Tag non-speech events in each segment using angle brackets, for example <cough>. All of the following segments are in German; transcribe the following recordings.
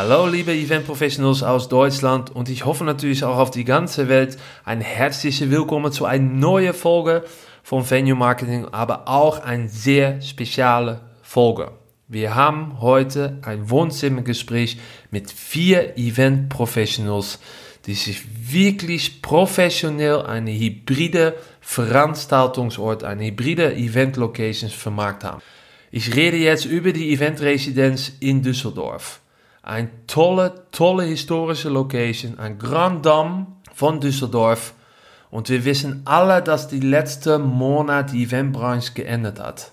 Hallo liebe Event Professionals aus Deutschland und ich hoffe natürlich auch auf die ganze Welt ein herzliches Willkommen zu einer neuen Folge von Venue Marketing, aber auch eine sehr spezielle Folge. Wir haben heute ein Wohnzimmergespräch mit vier Event Professionals, die sich wirklich professionell eine hybride Veranstaltungsort, eine hybride Event Locations vermarkt haben. Ich rede jetzt über die Event Residenz in Düsseldorf. Ein tolle, tolle historische Location, ein Grand Dame von Düsseldorf. Und wir wissen alle, dass die letzte Monat die Eventbranche geändert hat.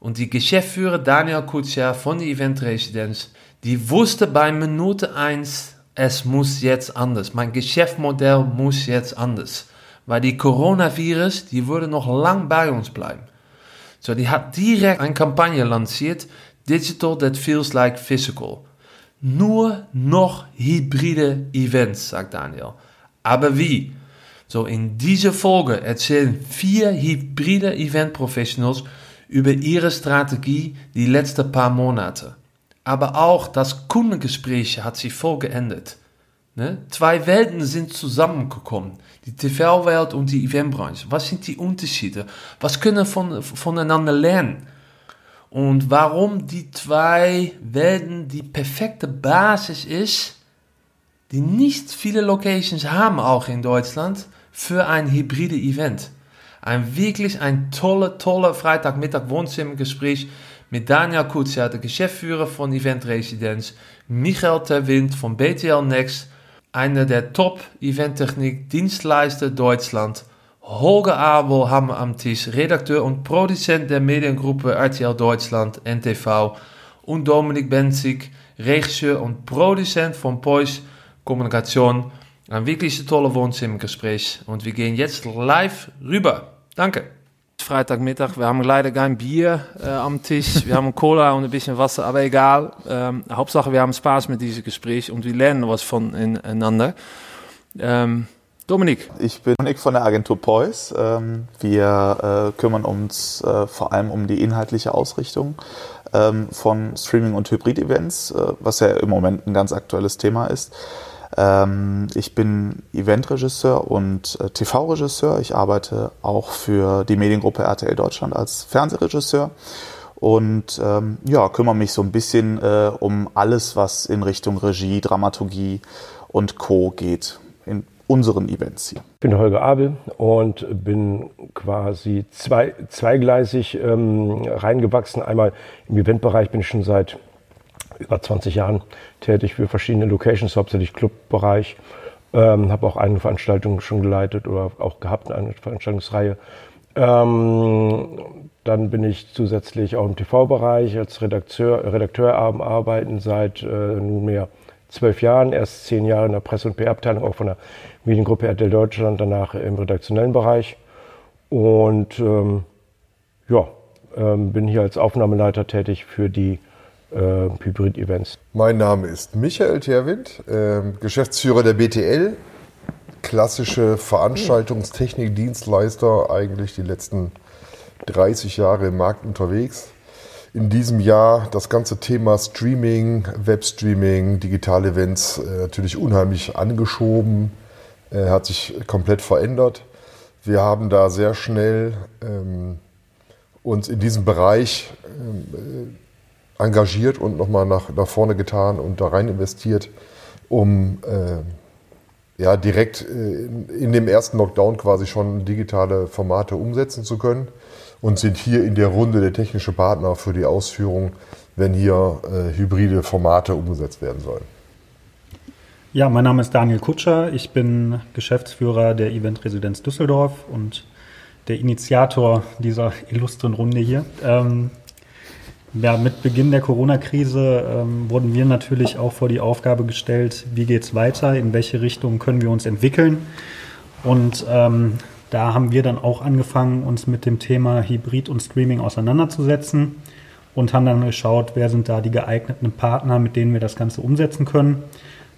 Und die Geschäftsführer Daniel Kutscher von der Event Residenz, die wusste bei Minute 1, es muss jetzt anders. Mein Geschäftsmodell muss jetzt anders. Weil die Coronavirus, die würde noch lang bei uns bleiben. So, die hat direkt eine Kampagne lanciert, Digital that feels like physical. Nur noch hybride Events, sagt Daniel. Aber wie? So, in dieser Folge erzählen vier hybride Event Professionals über ihre Strategie die letzten paar Monate. Aber auch das Kundengespräch hat sich voll geändert. Ne? Zwei Welten sind zusammengekommen. Die TV-Welt und die Eventbranche. Was sind die Unterschiede? Was können wir von, voneinander lernen? Und warum die zwei Welten die perfekte Basis ist, die nicht viele Locations haben, auch in Deutschland, für ein hybride Event. Ein wirklich ein tolle, tolle Freitagmittag Wohnzimmergespräch mit Daniel Kutzia, der Geschäftsführer von Event Residenz, Michael Terwind von BTL Next, einer der Top-Eventtechnik-Dienstleister Deutschland Holger Abel Tisch, Redakteur und Produzent der Mediengruppe RTL Deutschland, NTV. Und Dominik Benzig, Regisseur und Produzent von Pois Kommunikation. Ein wirklich tolles Wohnzimmergespräch. Und wir gehen jetzt live rüber. Danke. Freitagmittag, wir haben leider kein Bier äh, am Tisch. Wir haben Cola und ein bisschen Wasser, aber egal. Ähm, Hauptsache, wir haben Spaß mit diesem Gespräch und wir lernen was voneinander. Ähm, Dominik. Ich bin Dominik von der Agentur Pois. Ähm, wir äh, kümmern uns äh, vor allem um die inhaltliche Ausrichtung ähm, von Streaming- und Hybrid-Events, äh, was ja im Moment ein ganz aktuelles Thema ist. Ähm, ich bin Eventregisseur und TV-Regisseur. Ich arbeite auch für die Mediengruppe RTL Deutschland als Fernsehregisseur und ähm, ja, kümmere mich so ein bisschen äh, um alles, was in Richtung Regie, Dramaturgie und Co. geht unseren Events hier. Ich bin Holger Abel und bin quasi zwei, zweigleisig ähm, reingewachsen. Einmal im Eventbereich bin ich schon seit über 20 Jahren tätig für verschiedene Locations, hauptsächlich Clubbereich. Ähm, habe auch eine Veranstaltung schon geleitet oder auch gehabt, eine Veranstaltungsreihe. Ähm, dann bin ich zusätzlich auch im TV-Bereich als Redakteur, Redakteur arbeiten seit äh, nunmehr zwölf Jahren, erst zehn Jahre in der Presse- und PR-Abteilung, auch von der Mediengruppe RTL Deutschland, danach im redaktionellen Bereich. Und ähm, ja, ähm, bin hier als Aufnahmeleiter tätig für die äh, Hybrid-Events. Mein Name ist Michael Terwind, äh, Geschäftsführer der BTL. Klassische Veranstaltungstechnik-Dienstleister, eigentlich die letzten 30 Jahre im Markt unterwegs in diesem Jahr das ganze Thema Streaming, Webstreaming, digitale Events äh, natürlich unheimlich angeschoben, äh, hat sich komplett verändert. Wir haben da sehr schnell ähm, uns in diesem Bereich ähm, äh, engagiert und nochmal nach, nach vorne getan und da rein investiert, um äh, ja, direkt äh, in, in dem ersten Lockdown quasi schon digitale Formate umsetzen zu können und sind hier in der Runde der technische Partner für die Ausführung, wenn hier äh, hybride Formate umgesetzt werden sollen. Ja, mein Name ist Daniel Kutscher. Ich bin Geschäftsführer der Event Residenz Düsseldorf und der Initiator dieser illustren Runde hier. Ähm, ja, mit Beginn der Corona-Krise ähm, wurden wir natürlich auch vor die Aufgabe gestellt, wie geht es weiter, in welche Richtung können wir uns entwickeln. Und ähm, da haben wir dann auch angefangen, uns mit dem Thema Hybrid und Streaming auseinanderzusetzen und haben dann geschaut, wer sind da die geeigneten Partner, mit denen wir das Ganze umsetzen können.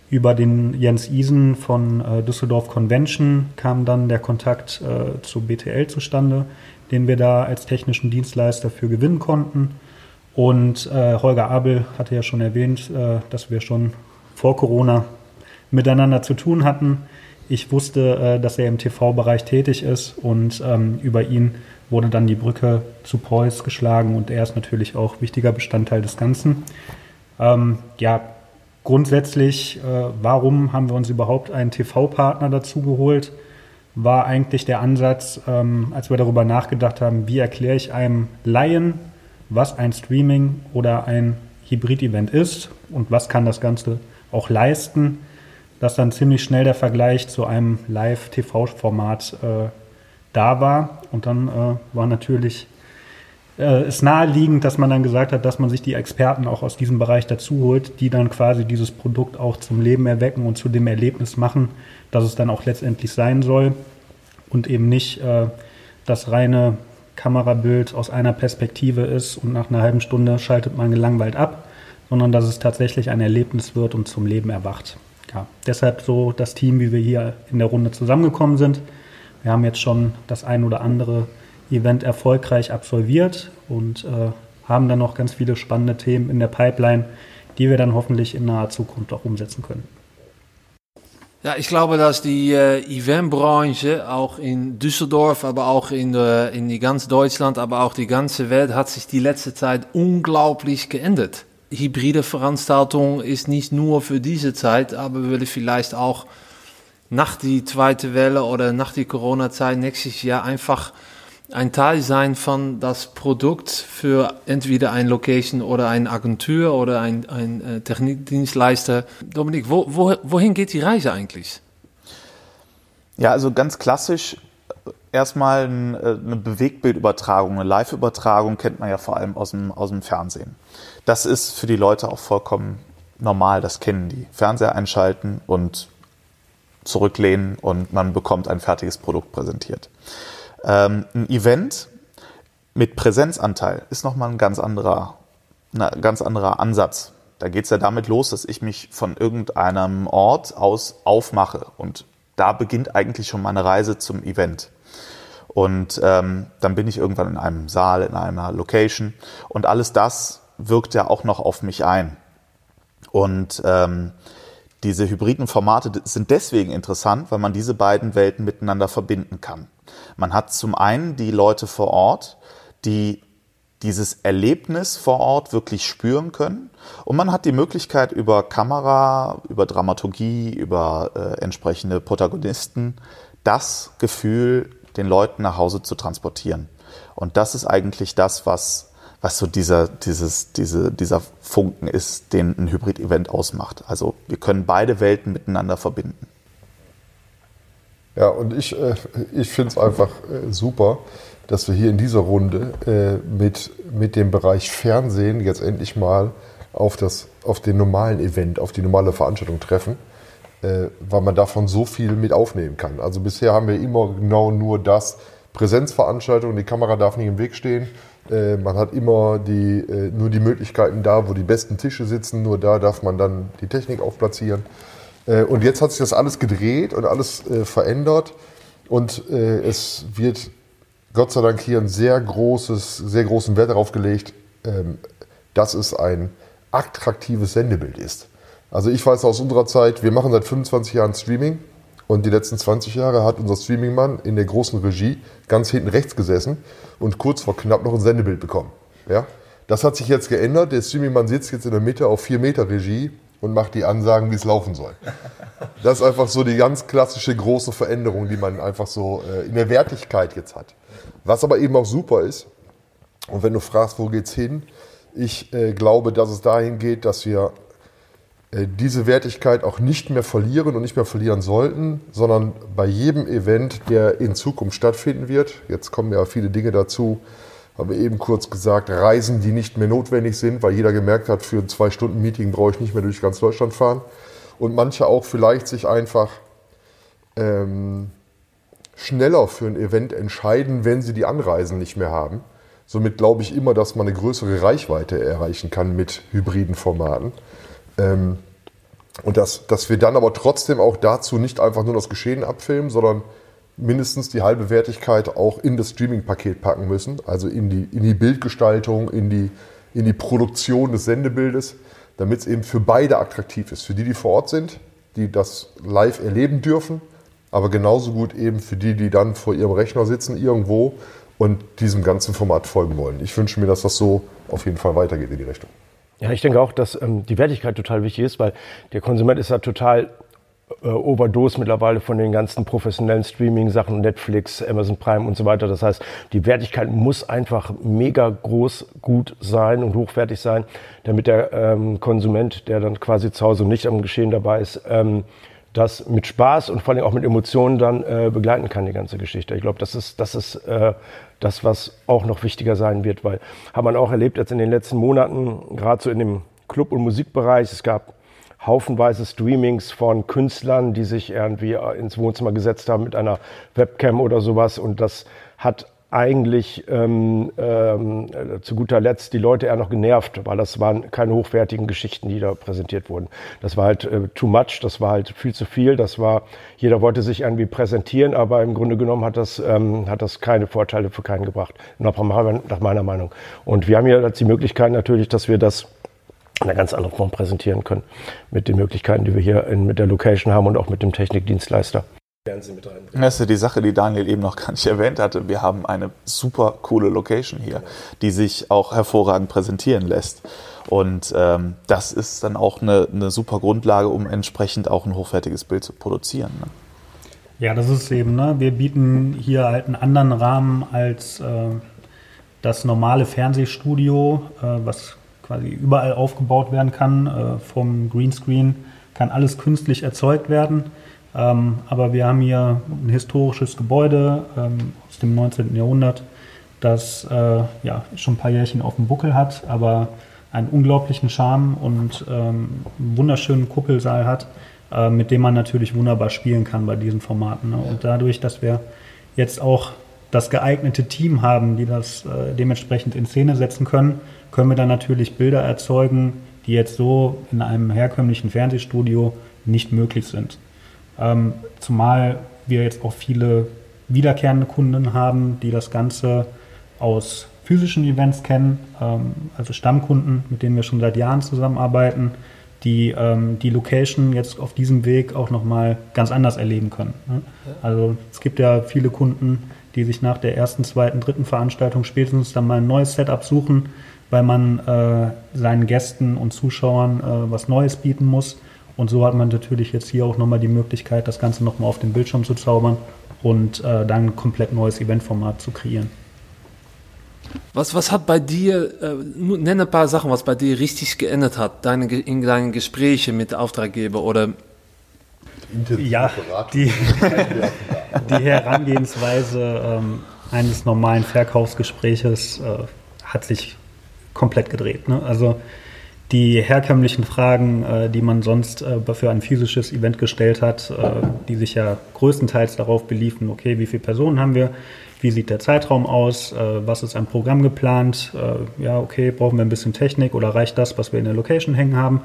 Über den Jens Isen von äh, Düsseldorf Convention kam dann der Kontakt äh, zu BTL zustande, den wir da als technischen Dienstleister für gewinnen konnten. Und äh, Holger Abel hatte ja schon erwähnt, äh, dass wir schon vor Corona miteinander zu tun hatten. Ich wusste, äh, dass er im TV-Bereich tätig ist und ähm, über ihn wurde dann die Brücke zu Preuß geschlagen und er ist natürlich auch wichtiger Bestandteil des Ganzen. Ähm, ja, grundsätzlich, äh, warum haben wir uns überhaupt einen TV-Partner dazu geholt? War eigentlich der Ansatz, ähm, als wir darüber nachgedacht haben, wie erkläre ich einem Laien, was ein Streaming oder ein Hybrid-Event ist und was kann das Ganze auch leisten, dass dann ziemlich schnell der Vergleich zu einem Live-TV-Format äh, da war. Und dann äh, war natürlich äh, naheliegend, dass man dann gesagt hat, dass man sich die Experten auch aus diesem Bereich dazu holt, die dann quasi dieses Produkt auch zum Leben erwecken und zu dem Erlebnis machen, dass es dann auch letztendlich sein soll und eben nicht äh, das reine Kamerabild aus einer Perspektive ist und nach einer halben Stunde schaltet man gelangweilt ab, sondern dass es tatsächlich ein Erlebnis wird und zum Leben erwacht. Ja, deshalb so das Team, wie wir hier in der Runde zusammengekommen sind. Wir haben jetzt schon das ein oder andere Event erfolgreich absolviert und äh, haben dann noch ganz viele spannende Themen in der Pipeline, die wir dann hoffentlich in naher Zukunft auch umsetzen können. Ja, ich glaube, dass die äh, Eventbranche auch in Düsseldorf, aber auch in, äh, in die ganz Deutschland, aber auch die ganze Welt hat sich die letzte Zeit unglaublich geändert. Hybride Veranstaltung ist nicht nur für diese Zeit, aber würde vielleicht auch nach die zweite Welle oder nach die Corona-Zeit nächstes Jahr einfach ein Teil sein von das Produkt für entweder ein Location oder eine Agentur oder ein, ein äh, Technikdienstleister. Dominik, wo, wo, wohin geht die Reise eigentlich? Ja, also ganz klassisch erstmal ein, äh, eine Bewegtbildübertragung, eine Live-Übertragung kennt man ja vor allem aus dem, aus dem Fernsehen. Das ist für die Leute auch vollkommen normal, das kennen die. Fernseher einschalten und zurücklehnen und man bekommt ein fertiges Produkt präsentiert. Ähm, ein Event mit Präsenzanteil ist nochmal ein ganz anderer, ein ganz anderer Ansatz. Da geht es ja damit los, dass ich mich von irgendeinem Ort aus aufmache. Und da beginnt eigentlich schon meine Reise zum Event. Und ähm, dann bin ich irgendwann in einem Saal, in einer Location. Und alles das wirkt ja auch noch auf mich ein. Und ähm, diese hybriden Formate sind deswegen interessant, weil man diese beiden Welten miteinander verbinden kann. Man hat zum einen die Leute vor Ort, die dieses Erlebnis vor Ort wirklich spüren können. Und man hat die Möglichkeit, über Kamera, über Dramaturgie, über äh, entsprechende Protagonisten das Gefühl den Leuten nach Hause zu transportieren. Und das ist eigentlich das, was, was so dieser, dieses, diese, dieser Funken ist, den ein Hybrid-Event ausmacht. Also wir können beide Welten miteinander verbinden. Ja, und ich, äh, ich finde es einfach äh, super, dass wir hier in dieser Runde äh, mit, mit dem Bereich Fernsehen jetzt endlich mal auf, das, auf den normalen Event, auf die normale Veranstaltung treffen, äh, weil man davon so viel mit aufnehmen kann. Also bisher haben wir immer genau nur das, Präsenzveranstaltung, die Kamera darf nicht im Weg stehen. Äh, man hat immer die, äh, nur die Möglichkeiten da, wo die besten Tische sitzen, nur da darf man dann die Technik aufplatzieren. Äh, und jetzt hat sich das alles gedreht und alles äh, verändert. Und äh, es wird Gott sei Dank hier ein sehr großes, sehr großen Wert darauf gelegt, ähm, dass es ein attraktives Sendebild ist. Also ich weiß aus unserer Zeit, wir machen seit 25 Jahren Streaming und die letzten 20 Jahre hat unser Streamingmann in der großen Regie ganz hinten rechts gesessen und kurz vor knapp noch ein Sendebild bekommen. Ja? Das hat sich jetzt geändert. Der Streamingmann sitzt jetzt in der Mitte auf 4 Meter Regie und macht die Ansagen, wie es laufen soll. Das ist einfach so die ganz klassische große Veränderung, die man einfach so äh, in der Wertigkeit jetzt hat. Was aber eben auch super ist, und wenn du fragst, wo geht's hin, ich äh, glaube, dass es dahin geht, dass wir diese Wertigkeit auch nicht mehr verlieren und nicht mehr verlieren sollten, sondern bei jedem Event, der in Zukunft stattfinden wird, jetzt kommen ja viele Dinge dazu, haben wir eben kurz gesagt, Reisen, die nicht mehr notwendig sind, weil jeder gemerkt hat, für ein Zwei-Stunden-Meeting brauche ich nicht mehr durch ganz Deutschland fahren. Und manche auch vielleicht sich einfach ähm, schneller für ein Event entscheiden, wenn sie die Anreisen nicht mehr haben. Somit glaube ich immer, dass man eine größere Reichweite erreichen kann mit hybriden Formaten. Ähm, und dass, dass wir dann aber trotzdem auch dazu nicht einfach nur das Geschehen abfilmen, sondern mindestens die halbe Wertigkeit auch in das Streaming-Paket packen müssen, also in die, in die Bildgestaltung, in die, in die Produktion des Sendebildes, damit es eben für beide attraktiv ist. Für die, die vor Ort sind, die das live erleben dürfen, aber genauso gut eben für die, die dann vor ihrem Rechner sitzen irgendwo und diesem ganzen Format folgen wollen. Ich wünsche mir, dass das so auf jeden Fall weitergeht in die Richtung. Ja, ich denke auch, dass ähm, die Wertigkeit total wichtig ist, weil der Konsument ist ja total äh, Overdose mittlerweile von den ganzen professionellen Streaming-Sachen, Netflix, Amazon Prime und so weiter. Das heißt, die Wertigkeit muss einfach mega groß, gut sein und hochwertig sein, damit der ähm, Konsument, der dann quasi zu Hause nicht am Geschehen dabei ist, ähm, das mit Spaß und vor allem auch mit Emotionen dann äh, begleiten kann, die ganze Geschichte. Ich glaube, das ist, das ist äh, das, was auch noch wichtiger sein wird, weil hat man auch erlebt jetzt in den letzten Monaten, gerade so in dem Club- und Musikbereich, es gab haufenweise Streamings von Künstlern, die sich irgendwie äh, ins Wohnzimmer gesetzt haben mit einer Webcam oder sowas und das hat eigentlich ähm, ähm, zu guter Letzt die Leute eher noch genervt, weil das waren keine hochwertigen Geschichten, die da präsentiert wurden. Das war halt äh, too much, das war halt viel zu viel, das war, jeder wollte sich irgendwie präsentieren, aber im Grunde genommen hat das, ähm, hat das keine Vorteile für keinen gebracht, nach, meiner Meinung. Und wir haben hier jetzt die Möglichkeit natürlich, dass wir das in einer ganz anderen Form präsentieren können, mit den Möglichkeiten, die wir hier in, mit der Location haben und auch mit dem Technikdienstleister. Fernsehen mit reinbringen. Das ist ja die Sache, die Daniel eben noch gar nicht erwähnt hatte. Wir haben eine super coole Location hier, die sich auch hervorragend präsentieren lässt. Und ähm, das ist dann auch eine, eine, super Grundlage, um entsprechend auch ein hochwertiges Bild zu produzieren. Ne? Ja, das ist eben, ne? wir bieten hier halt einen anderen Rahmen als äh, das normale Fernsehstudio, äh, was quasi überall aufgebaut werden kann. Äh, vom Greenscreen kann alles künstlich erzeugt werden ähm, aber wir haben hier ein historisches Gebäude ähm, aus dem 19. Jahrhundert, das äh, ja, schon ein paar Jährchen auf dem Buckel hat, aber einen unglaublichen Charme und ähm, einen wunderschönen Kuppelsaal hat, äh, mit dem man natürlich wunderbar spielen kann bei diesen Formaten. Ne? Und dadurch, dass wir jetzt auch das geeignete Team haben, die das äh, dementsprechend in Szene setzen können, können wir dann natürlich Bilder erzeugen, die jetzt so in einem herkömmlichen Fernsehstudio nicht möglich sind. Ähm, zumal wir jetzt auch viele wiederkehrende Kunden haben, die das Ganze aus physischen Events kennen, ähm, also Stammkunden, mit denen wir schon seit Jahren zusammenarbeiten, die ähm, die Location jetzt auf diesem Weg auch nochmal ganz anders erleben können. Ne? Also es gibt ja viele Kunden, die sich nach der ersten, zweiten, dritten Veranstaltung spätestens dann mal ein neues Setup suchen, weil man äh, seinen Gästen und Zuschauern äh, was Neues bieten muss. Und so hat man natürlich jetzt hier auch nochmal die Möglichkeit, das Ganze nochmal auf den Bildschirm zu zaubern und äh, dann ein komplett neues Eventformat zu kreieren. Was, was hat bei dir, äh, nenne ein paar Sachen, was bei dir richtig geändert hat, deine, in deinen Gesprächen mit Auftraggeber oder ja, die, <laughs> die Herangehensweise ähm, eines normalen Verkaufsgespräches äh, hat sich komplett gedreht. Ne? Also die herkömmlichen Fragen, äh, die man sonst äh, für ein physisches Event gestellt hat, äh, die sich ja größtenteils darauf beliefen, okay, wie viele Personen haben wir, wie sieht der Zeitraum aus, was ist ein Programm geplant, ja, okay, brauchen wir ein bisschen Technik oder reicht das, was wir in der Location hängen haben.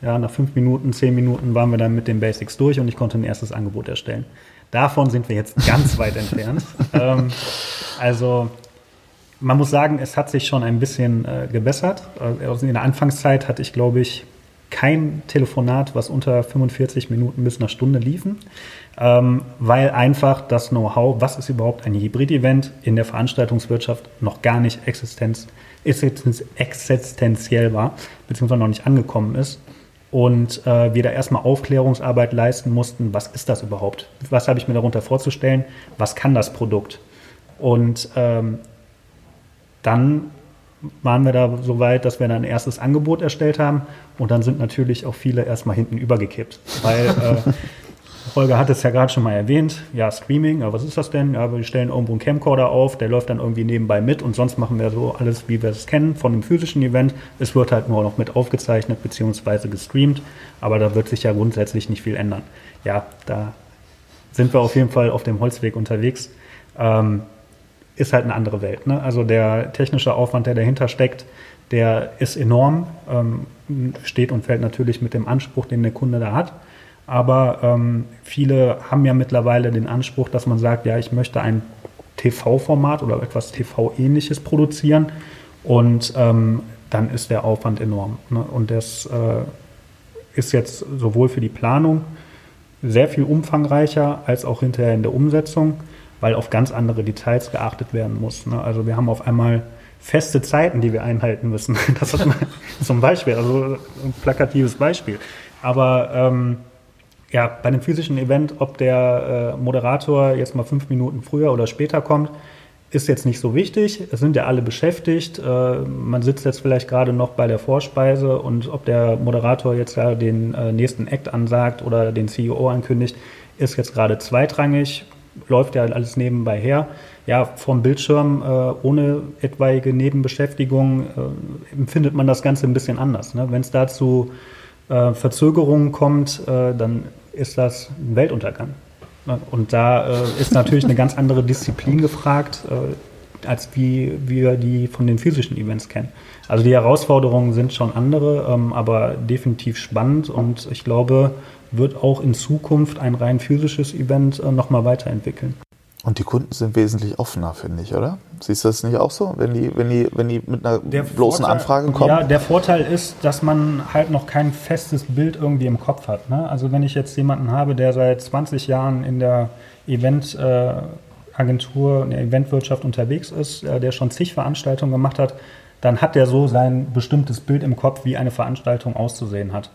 Ja, nach fünf Minuten, zehn Minuten waren wir dann mit den Basics durch und ich konnte ein erstes Angebot erstellen. Davon sind wir jetzt <laughs> ganz weit entfernt. Ähm, also man muss sagen, es hat sich schon ein bisschen äh, gebessert. Also in der Anfangszeit hatte ich, glaube ich, kein Telefonat, was unter 45 Minuten bis einer Stunde liefen, ähm, weil einfach das Know-how, was ist überhaupt ein Hybrid-Event in der Veranstaltungswirtschaft, noch gar nicht existenz, existenziell war, beziehungsweise noch nicht angekommen ist. Und äh, wir da erstmal Aufklärungsarbeit leisten mussten, was ist das überhaupt? Was habe ich mir darunter vorzustellen? Was kann das Produkt? Und ähm, dann waren wir da so weit, dass wir dann ein erstes Angebot erstellt haben und dann sind natürlich auch viele erstmal hinten übergekippt, weil äh, <laughs> Holger hat es ja gerade schon mal erwähnt, ja, Streaming, ja, was ist das denn? Ja, wir stellen irgendwo einen Camcorder auf, der läuft dann irgendwie nebenbei mit und sonst machen wir so alles, wie wir es kennen von einem physischen Event. Es wird halt nur noch mit aufgezeichnet bzw. gestreamt, aber da wird sich ja grundsätzlich nicht viel ändern. Ja, da sind wir auf jeden Fall auf dem Holzweg unterwegs. Ähm, ist halt eine andere Welt. Ne? Also der technische Aufwand, der dahinter steckt, der ist enorm, ähm, steht und fällt natürlich mit dem Anspruch, den der Kunde da hat. Aber ähm, viele haben ja mittlerweile den Anspruch, dass man sagt, ja, ich möchte ein TV-Format oder etwas TV-ähnliches produzieren. Und ähm, dann ist der Aufwand enorm. Ne? Und das äh, ist jetzt sowohl für die Planung sehr viel umfangreicher als auch hinterher in der Umsetzung, weil auf ganz andere Details geachtet werden muss. Ne? Also wir haben auf einmal feste Zeiten, die wir einhalten müssen. <laughs> Das ist zum Beispiel, also ein plakatives Beispiel. Aber ähm, ja, bei einem physischen Event, ob der äh, Moderator jetzt mal fünf Minuten früher oder später kommt, ist jetzt nicht so wichtig. Es sind ja alle beschäftigt. Äh, man sitzt jetzt vielleicht gerade noch bei der Vorspeise und ob der Moderator jetzt ja den äh, nächsten Act ansagt oder den CEO ankündigt, ist jetzt gerade zweitrangig. Läuft ja alles nebenbei her. Ja, vom Bildschirm äh, ohne etwaige Nebenbeschäftigung empfindet man das Ganze ein bisschen anders. Ne? Wenn es dazu Verzögerungen kommt, dann ist das ein Weltuntergang. Und da äh, ist natürlich eine ganz andere Disziplin gefragt, äh, als wie wir die von den physischen Events kennen. Also die Herausforderungen sind schon andere, ähm, aber definitiv spannend und ich glaube, wird auch in Zukunft ein rein physisches Event äh, nochmal weiterentwickeln. Und die Kunden sind wesentlich offener, finde ich, oder? Siehst du das nicht auch so, wenn die, wenn die, wenn die mit einer der bloßen Vorteil, Anfrage kommen? Ja, der Vorteil ist, dass man halt noch kein festes Bild irgendwie im Kopf hat. Ne? Also wenn ich jetzt jemanden habe, der seit 20 Jahren in der Eventagentur, äh, in der Eventwirtschaft unterwegs ist, äh, der schon zig Veranstaltungen gemacht hat, dann hat der so sein bestimmtes Bild im Kopf, wie eine Veranstaltung auszusehen hat.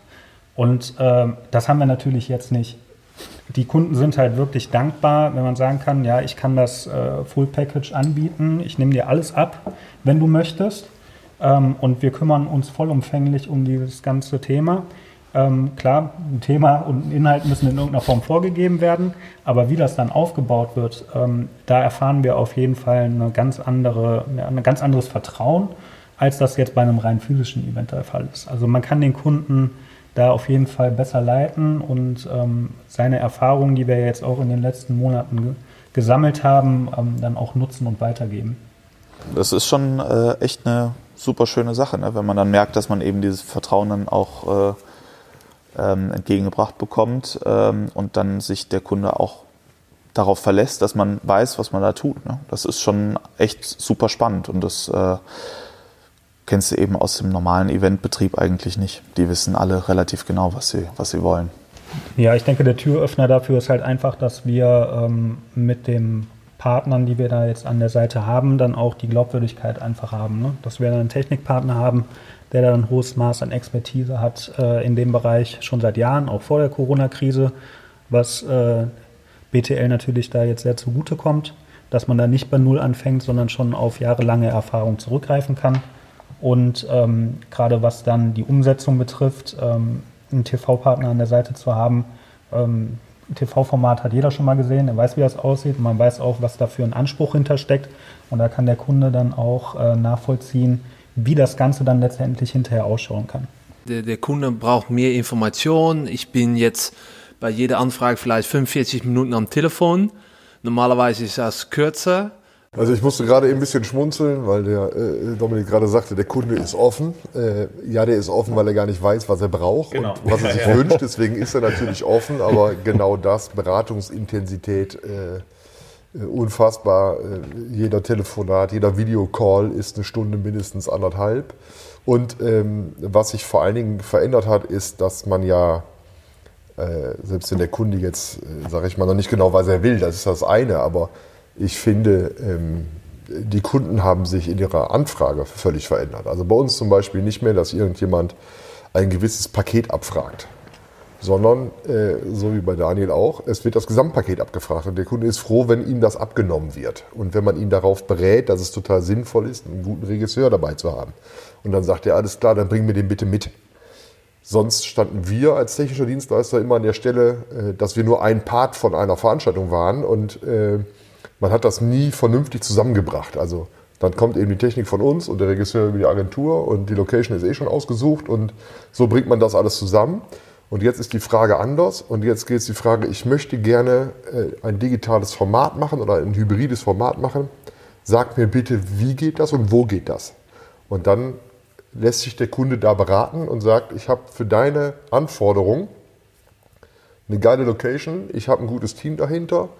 Und äh, das haben wir natürlich jetzt nicht die Kunden sind halt wirklich dankbar, wenn man sagen kann, ja, ich kann das äh, Full Package anbieten, ich nehme dir alles ab, wenn du möchtest. Ähm, und wir kümmern uns vollumfänglich um dieses ganze Thema. Ähm, klar, ein Thema und ein Inhalt müssen in irgendeiner Form vorgegeben werden, aber wie das dann aufgebaut wird, ähm, da erfahren wir auf jeden Fall eine ganz andere, ein ganz anderes Vertrauen, als das jetzt bei einem rein physischen Event der Fall ist. Also man kann den Kunden da auf jeden Fall besser leiten und ähm, seine Erfahrungen, die wir jetzt auch in den letzten Monaten ge gesammelt haben, ähm, dann auch nutzen und weitergeben. Das ist schon äh, echt eine super schöne Sache, ne? wenn man dann merkt, dass man eben dieses Vertrauen dann auch äh, ähm, entgegengebracht bekommt ähm, und dann sich der Kunde auch darauf verlässt, dass man weiß, was man da tut. Ne? Das ist schon echt super spannend und das äh, kennst du eben aus dem normalen Eventbetrieb eigentlich nicht. Die wissen alle relativ genau, was sie, was sie wollen. Ja, ich denke, der Türöffner dafür ist halt einfach, dass wir ähm, mit den Partnern, die wir da jetzt an der Seite haben, dann auch die Glaubwürdigkeit einfach haben. Ne? Dass wir dann einen Technikpartner haben, der da ein hohes Maß an Expertise hat äh, in dem Bereich schon seit Jahren, auch vor der Corona-Krise, was äh, BTL natürlich da jetzt sehr zugute kommt, dass man da nicht bei Null anfängt, sondern schon auf jahrelange Erfahrung zurückgreifen kann. Und ähm, gerade was dann die Umsetzung betrifft, ähm, einen TV-Partner an der Seite zu haben, ähm, TV-Format hat jeder schon mal gesehen, er weiß, wie das aussieht und man weiß auch, was da für ein Anspruch hintersteckt. Und da kann der Kunde dann auch äh, nachvollziehen, wie das Ganze dann letztendlich hinterher ausschauen kann. Der, der Kunde braucht mehr Informationen. Ich bin jetzt bei jeder Anfrage vielleicht 45 Minuten am Telefon. Normalerweise ist das kürzer. Also ich musste gerade eben ein bisschen schmunzeln, weil der äh, Dominik gerade sagte, der Kunde ist offen. Äh, ja, der ist offen, weil er gar nicht weiß, was er braucht genau. und was er sich <laughs> wünscht. Deswegen ist er natürlich offen, aber <laughs> genau das, Beratungsintensität, äh, äh unfassbar. Äh, jeder Telefonat, jeder Videocall ist eine Stunde mindestens anderthalb. Und ähm, was sich vor allen Dingen verändert hat, ist, dass man ja äh, selbst wenn der Kunde jetzt, sage ich mal, noch nicht genau weiß, er will, das ist das eine, aber ich finde, ähm, die Kunden haben sich in ihrer Anfrage völlig verändert. Also bei uns zum Beispiel nicht mehr, dass irgendjemand ein gewisses Paket abfragt, sondern, äh, so wie bei Daniel auch, es wird das Gesamtpaket abgefragt und der Kunde ist froh, wenn ihm das abgenommen wird und wenn man ihn darauf berät, dass es total sinnvoll ist, einen guten Regisseur dabei zu haben. Und dann sagt er, alles klar, dann bring mir den bitte mit. Sonst standen wir als technischer Dienstleister immer an der Stelle, äh, dass wir nur ein Part von einer Veranstaltung waren und äh, man hat das nie vernünftig zusammengebracht. Also dann kommt eben die Technik von uns und der Regisseur über die Agentur und die Location ist eh schon ausgesucht und so bringt man das alles zusammen. Und jetzt ist die Frage anders und jetzt geht es die Frage, ich möchte gerne äh, ein digitales Format machen oder ein hybrides Format machen. Sag mir bitte, wie geht das und wo geht das? Und dann lässt sich der Kunde da beraten und sagt, ich habe für deine Anforderung eine geile Location, ich habe ein gutes Team dahinter,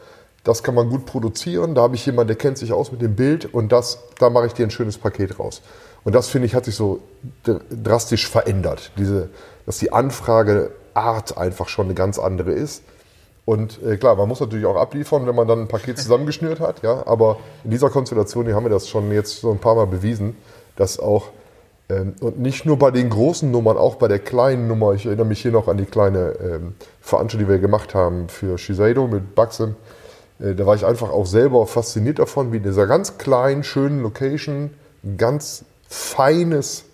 das kann man gut produzieren, da habe ich jemanden, der kennt sich aus mit dem Bild und das, da mache ich dir ein schönes Paket raus. Und das, finde ich, hat sich so drastisch verändert. Diese, dass die Anfrageart einfach schon eine ganz andere ist. Und äh, klar, man muss natürlich auch abliefern, wenn man dann ein Paket <laughs> zusammengeschnürt hat. Ja? Aber in dieser Konstellation hier haben wir das schon jetzt so ein paar Mal bewiesen, dass auch, ähm, und nicht nur bei den großen Nummern, auch bei der kleinen Nummer, ich erinnere mich hier noch an die kleine ähm, Veranstaltung, die wir gemacht haben für Shiseido mit Baxim, da war ich einfach auch selber fasziniert davon, wie in dieser ganz kleinen, schönen Location ein ganz feines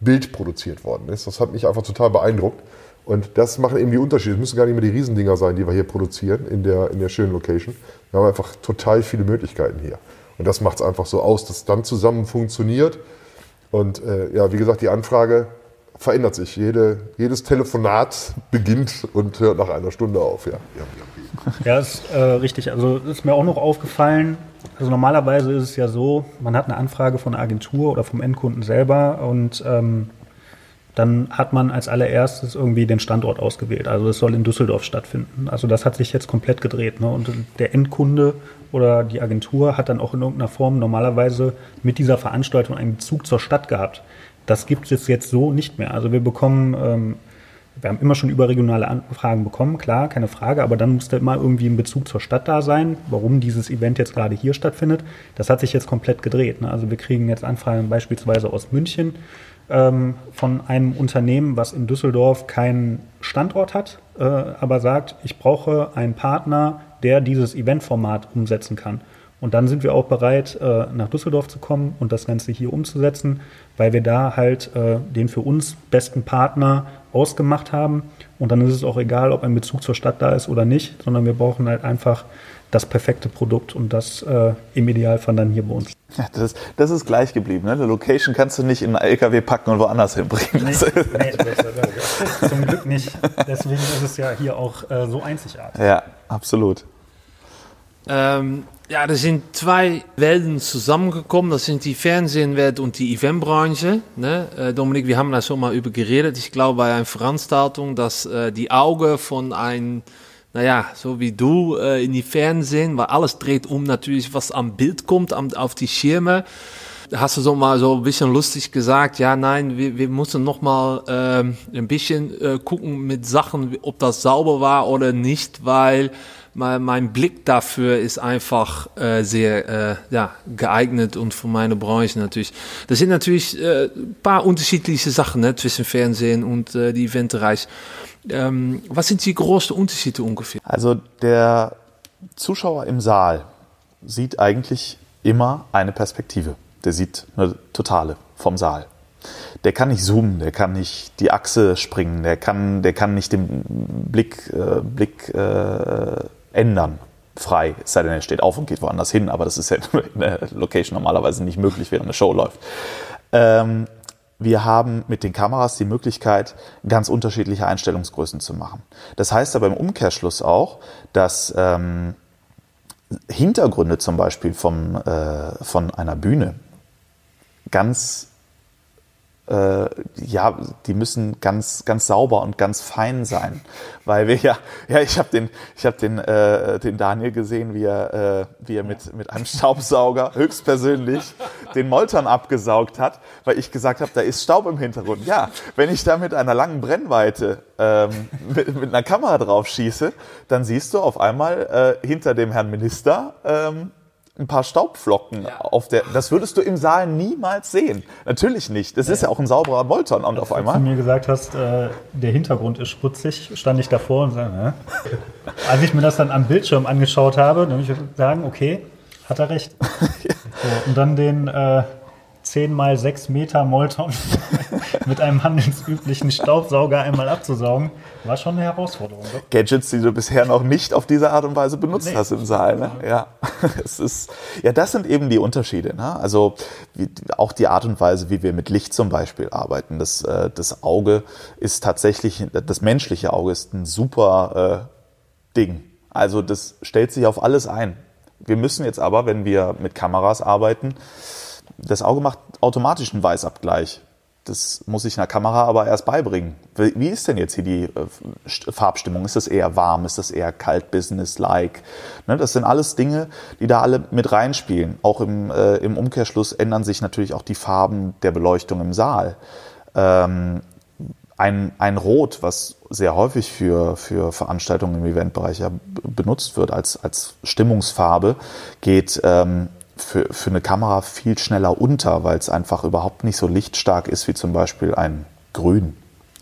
Bild produziert worden ist. Das hat mich einfach total beeindruckt. Und das machen eben die Unterschiede. Es müssen gar nicht mehr die Riesendinger sein, die wir hier produzieren in der, in der schönen Location. Wir haben einfach total viele Möglichkeiten hier. Und das macht es einfach so aus, dass es dann zusammen funktioniert. Und äh, ja, wie gesagt, die Anfrage verändert sich. Jede, jedes Telefonat <laughs> beginnt und hört nach einer Stunde auf. Ja, ja, ja. Ja, ist äh, richtig. Also ist mir auch noch aufgefallen. Also normalerweise ist es ja so, man hat eine Anfrage von einer Agentur oder vom Endkunden selber und ähm, dann hat man als allererstes irgendwie den Standort ausgewählt. Also es soll in Düsseldorf stattfinden. Also das hat sich jetzt komplett gedreht. Ne? Und der Endkunde oder die Agentur hat dann auch in irgendeiner Form normalerweise mit dieser Veranstaltung einen Bezug zur Stadt gehabt. Das gibt es jetzt so nicht mehr. Also wir bekommen ähm, wir haben immer schon überregionale Anfragen bekommen, klar, keine Frage, aber dann musste immer irgendwie ein Bezug zur Stadt da sein, warum dieses Event jetzt gerade hier stattfindet. Das hat sich jetzt komplett gedreht. Ne? Also wir kriegen jetzt Anfragen beispielsweise aus München ähm, von einem Unternehmen, was in Düsseldorf keinen Standort hat, äh, aber sagt, ich brauche einen Partner, der dieses Eventformat umsetzen kann. Und dann sind wir auch bereit, äh, nach Düsseldorf zu kommen und das Ganze hier umzusetzen, weil wir da halt äh, den für uns besten Partner ausgemacht haben. Und dann ist es auch egal, ob ein Bezug zur Stadt da ist oder nicht, sondern wir brauchen halt einfach das perfekte Produkt und das äh, im Idealfall dann hier bei uns. Ja, das, das ist gleich geblieben. Ne? Eine Location kannst du nicht in einen LKW packen und woanders hinbringen. Nee, nee, zum Glück nicht. Deswegen ist es ja hier auch äh, so einzigartig. Ja, absolut. Ähm, ja, da sind zwei Welten zusammengekommen. Das sind die Fernsehwelt und die Eventbranche. Ne? Äh, Dominik, wir haben da schon mal über geredet. Ich glaube bei einer Veranstaltung, dass äh, die Augen von einem, naja, so wie du äh, in die Fernsehen, weil alles dreht um natürlich, was am Bild kommt, am, auf die Schirme. Hast du so mal so ein bisschen lustig gesagt, ja, nein, wir, wir müssen noch mal ähm, ein bisschen äh, gucken mit Sachen, ob das sauber war oder nicht, weil mein, mein Blick dafür ist einfach äh, sehr äh, ja, geeignet und für meine Branche natürlich. Das sind natürlich äh, ein paar unterschiedliche Sachen ne, zwischen Fernsehen und äh, die Eventbereich. Ähm, was sind die größten Unterschiede ungefähr? Also der Zuschauer im Saal sieht eigentlich immer eine Perspektive. Der sieht eine totale vom Saal. Der kann nicht zoomen, der kann nicht die Achse springen, der kann, der kann nicht den Blick, äh, Blick äh, ändern frei, es sei denn, er steht auf und geht woanders hin, aber das ist ja <laughs> in der Location normalerweise nicht möglich, während eine Show läuft. Ähm, wir haben mit den Kameras die Möglichkeit, ganz unterschiedliche Einstellungsgrößen zu machen. Das heißt aber im Umkehrschluss auch, dass ähm, Hintergründe zum Beispiel vom, äh, von einer Bühne ganz äh, ja, die müssen ganz, ganz sauber und ganz fein sein, weil wir ja, ja, ich habe den, ich habe den, äh, den Daniel gesehen, wie er, äh, wie er mit mit einem Staubsauger <laughs> höchstpersönlich den Molton abgesaugt hat, weil ich gesagt habe, da ist Staub im Hintergrund. Ja, wenn ich da mit einer langen Brennweite ähm, mit, mit einer Kamera drauf schieße, dann siehst du auf einmal äh, hinter dem Herrn Minister ähm, ein paar Staubflocken ja. auf der. Das würdest du im Saal niemals sehen. Natürlich nicht. Das ja. ist ja auch ein sauberer Molton und auf einmal. Als du mir gesagt hast, äh, der Hintergrund ist spritzig, stand ich davor und sage, äh. als ich mir das dann am Bildschirm angeschaut habe, dann würde ich sagen, okay, hat er recht. ja. <laughs> so, und dann den äh, 10 mal 6 Meter Molton <laughs> mit einem handelsüblichen Staubsauger einmal abzusaugen, war schon eine Herausforderung. Doch? Gadgets, die du bisher noch nicht auf diese Art und Weise benutzt nee. hast im Saal. Ne? Ja, <laughs> es ist, ja, das sind eben die Unterschiede. Ne? Also wie, auch die Art und Weise, wie wir mit Licht zum Beispiel arbeiten. Das, äh, das Auge ist tatsächlich, das menschliche Auge ist ein super äh, Ding. Also das stellt sich auf alles ein. Wir müssen jetzt aber, wenn wir mit Kameras arbeiten, das Auge macht automatisch einen Weißabgleich. das muss ich einer Kamera aber erst beibringen. Wie ist denn jetzt hier die äh, Farbstimmung? Ist das eher warm? Ist das eher kalt, business-like? Ne, das sind alles Dinge, die da alle mit reinspielen. Auch im, äh, im Umkehrschluss ändern sich natürlich auch die Farben der Beleuchtung im Saal. Ähm, ein, ein Rot, was sehr häufig für, für Veranstaltungen im Eventbereich ja benutzt wird als, als Stimmungsfarbe, geht ähm, für, für eine Kamera viel schneller unter, weil es einfach überhaupt nicht so lichtstark ist wie zum Beispiel ein Grün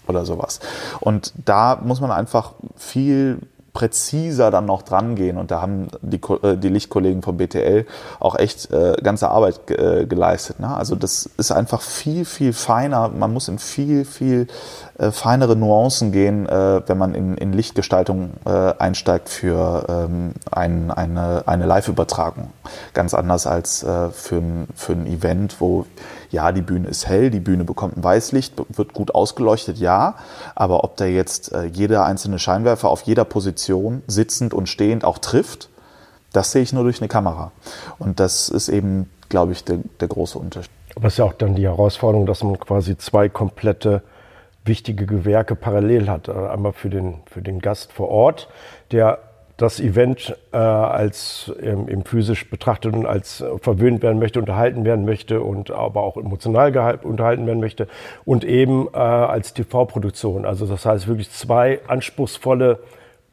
oder sowas. Und da muss man einfach viel präziser dann noch dran gehen. Und da haben die, äh, die Lichtkollegen vom BTL auch echt äh, ganze Arbeit äh, geleistet. Ne? Also das ist einfach viel, viel feiner. Man muss in viel, viel äh, feinere Nuancen gehen, äh, wenn man in, in Lichtgestaltung äh, einsteigt für ähm, ein, eine, eine Live-Übertragung. Ganz anders als äh, für, ein, für ein Event, wo ja, die Bühne ist hell, die Bühne bekommt ein Weißlicht, wird gut ausgeleuchtet, ja. Aber ob da jetzt äh, jeder einzelne Scheinwerfer auf jeder Position sitzend und stehend auch trifft, das sehe ich nur durch eine Kamera. Und das ist eben, glaube ich, der, der große Unterschied. Aber es ist ja auch dann die Herausforderung, dass man quasi zwei komplette wichtige Gewerke parallel hat. Einmal für den, für den Gast vor Ort, der das Event äh, als ähm, eben physisch betrachtet und als verwöhnt werden möchte, unterhalten werden möchte und aber auch emotional unterhalten werden möchte und eben äh, als TV-Produktion. Also das heißt wirklich zwei anspruchsvolle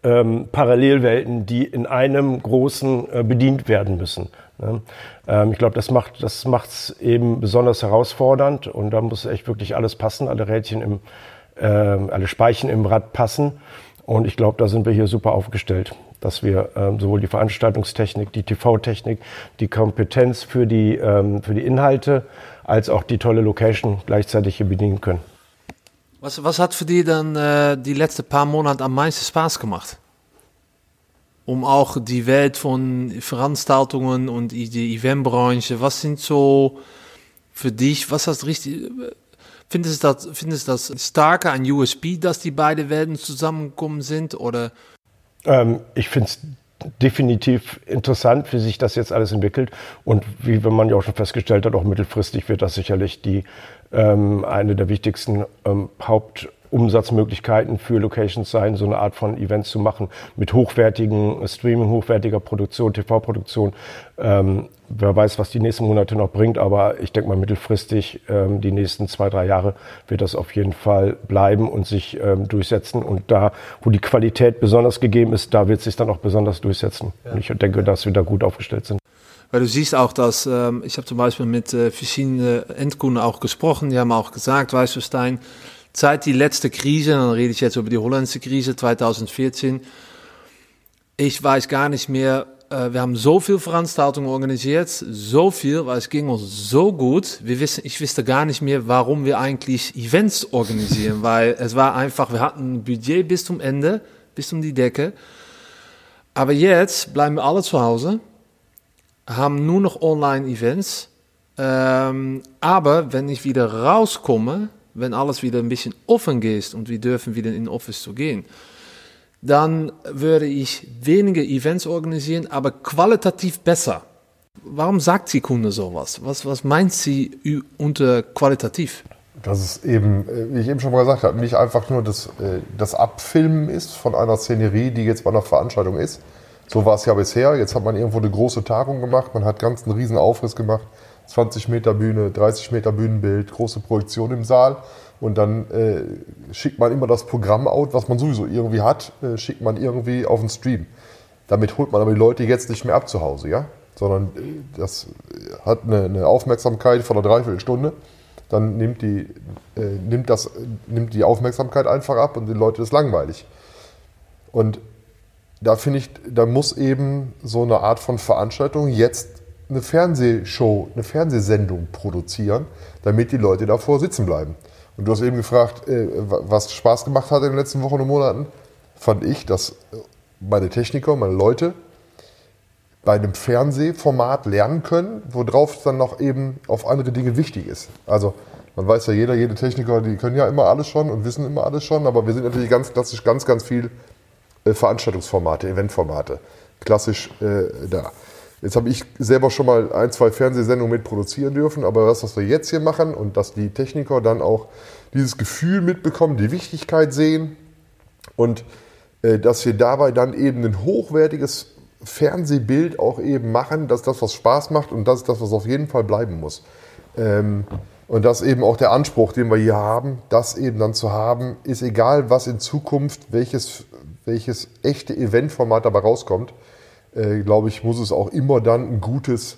ähm, Parallelwelten, die in einem großen äh, bedient werden müssen. Ne? Ähm, ich glaube, das macht das eben besonders herausfordernd und da muss echt wirklich alles passen, alle Rädchen im, äh, alle Speichen im Rad passen. Und ich glaube, da sind wir hier super aufgestellt dass wir ähm, sowohl die Veranstaltungstechnik, die TV-Technik, die Kompetenz für die, ähm, für die Inhalte als auch die tolle Location gleichzeitig hier bedienen können. Was, was hat für dich dann äh, die letzten paar Monate am meisten Spaß gemacht? Um auch die Welt von Veranstaltungen und die Eventbranche, was sind so für dich, was hast richtig, findest du das, findest du das starker ein USB, dass die beiden Welten zusammengekommen sind oder ähm, ich finde es definitiv interessant, wie sich das jetzt alles entwickelt. Und wie man ja auch schon festgestellt hat, auch mittelfristig wird das sicherlich die ähm, eine der wichtigsten ähm, Haupt Umsatzmöglichkeiten für Locations sein, so eine Art von Events zu machen mit hochwertigen Streaming, hochwertiger Produktion, TV-Produktion. Ähm, wer weiß, was die nächsten Monate noch bringt, aber ich denke mal mittelfristig, ähm, die nächsten zwei, drei Jahre wird das auf jeden Fall bleiben und sich ähm, durchsetzen. Und da, wo die Qualität besonders gegeben ist, da wird es sich dann auch besonders durchsetzen. Ja. Und ich denke, dass wir da gut aufgestellt sind. Weil du siehst auch, dass ähm, ich habe zum Beispiel mit äh, verschiedenen Endkunden auch gesprochen, die haben auch gesagt, weißt du, Stein, seit die letzte Krise, dann rede ich jetzt über die holländische Krise 2014, ich weiß gar nicht mehr, äh, wir haben so viel Veranstaltungen organisiert, so viel, weil es ging uns so gut. Wir wissen, ich wusste gar nicht mehr, warum wir eigentlich Events organisieren, <laughs> weil es war einfach, wir hatten ein Budget bis zum Ende, bis um die Decke. Aber jetzt bleiben wir alle zu Hause, haben nur noch Online-Events. Ähm, aber wenn ich wieder rauskomme, wenn alles wieder ein bisschen offen geht und wir dürfen wieder in Office zu gehen, dann würde ich weniger Events organisieren, aber qualitativ besser. Warum sagt die Kunde sowas? Was, was meint sie unter qualitativ? Dass es eben, äh, wie ich eben schon mal gesagt habe, nicht einfach nur das, äh, das Abfilmen ist von einer Szenerie, die jetzt bei einer Veranstaltung ist. So war es ja bisher. Jetzt hat man irgendwo eine große Tagung gemacht, man hat ganz einen riesen Aufriss gemacht 20 Meter Bühne, 30 Meter Bühnenbild, große Projektion im Saal. Und dann äh, schickt man immer das Programm out, was man sowieso irgendwie hat, äh, schickt man irgendwie auf den Stream. Damit holt man aber die Leute jetzt nicht mehr ab zu Hause, ja? Sondern äh, das hat eine, eine, Aufmerksamkeit von einer Dreiviertelstunde. Dann nimmt die, äh, nimmt, das, nimmt die Aufmerksamkeit einfach ab und den Leuten ist langweilig. Und da finde ich, da muss eben so eine Art von Veranstaltung jetzt eine Fernsehshow, eine Fernsehsendung produzieren, damit die Leute davor sitzen bleiben. Und du hast eben gefragt, äh, was Spaß gemacht hat in den letzten Wochen und Monaten. Fand ich, dass meine Techniker, meine Leute bei einem Fernsehformat lernen können, worauf dann noch eben auf andere Dinge wichtig ist. Also man weiß ja jeder, jede Techniker, die können ja immer alles schon und wissen immer alles schon, aber wir sind natürlich ganz klassisch ganz, ganz viel äh, Veranstaltungsformate, Eventformate. Klassisch äh, da. Jetzt habe ich selber schon mal ein, zwei Fernsehsendungen mit produzieren dürfen, aber das, was wir jetzt hier machen und dass die Techniker dann auch dieses Gefühl mitbekommen, die Wichtigkeit sehen und äh, dass wir dabei dann eben ein hochwertiges Fernsehbild auch eben machen, dass das, was Spaß macht und das ist das, was auf jeden Fall bleiben muss. Ähm, und das eben auch der Anspruch, den wir hier haben, das eben dann zu haben, ist egal, was in Zukunft, welches, welches echte Eventformat dabei rauskommt, äh, glaube ich, muss es auch immer dann ein gutes,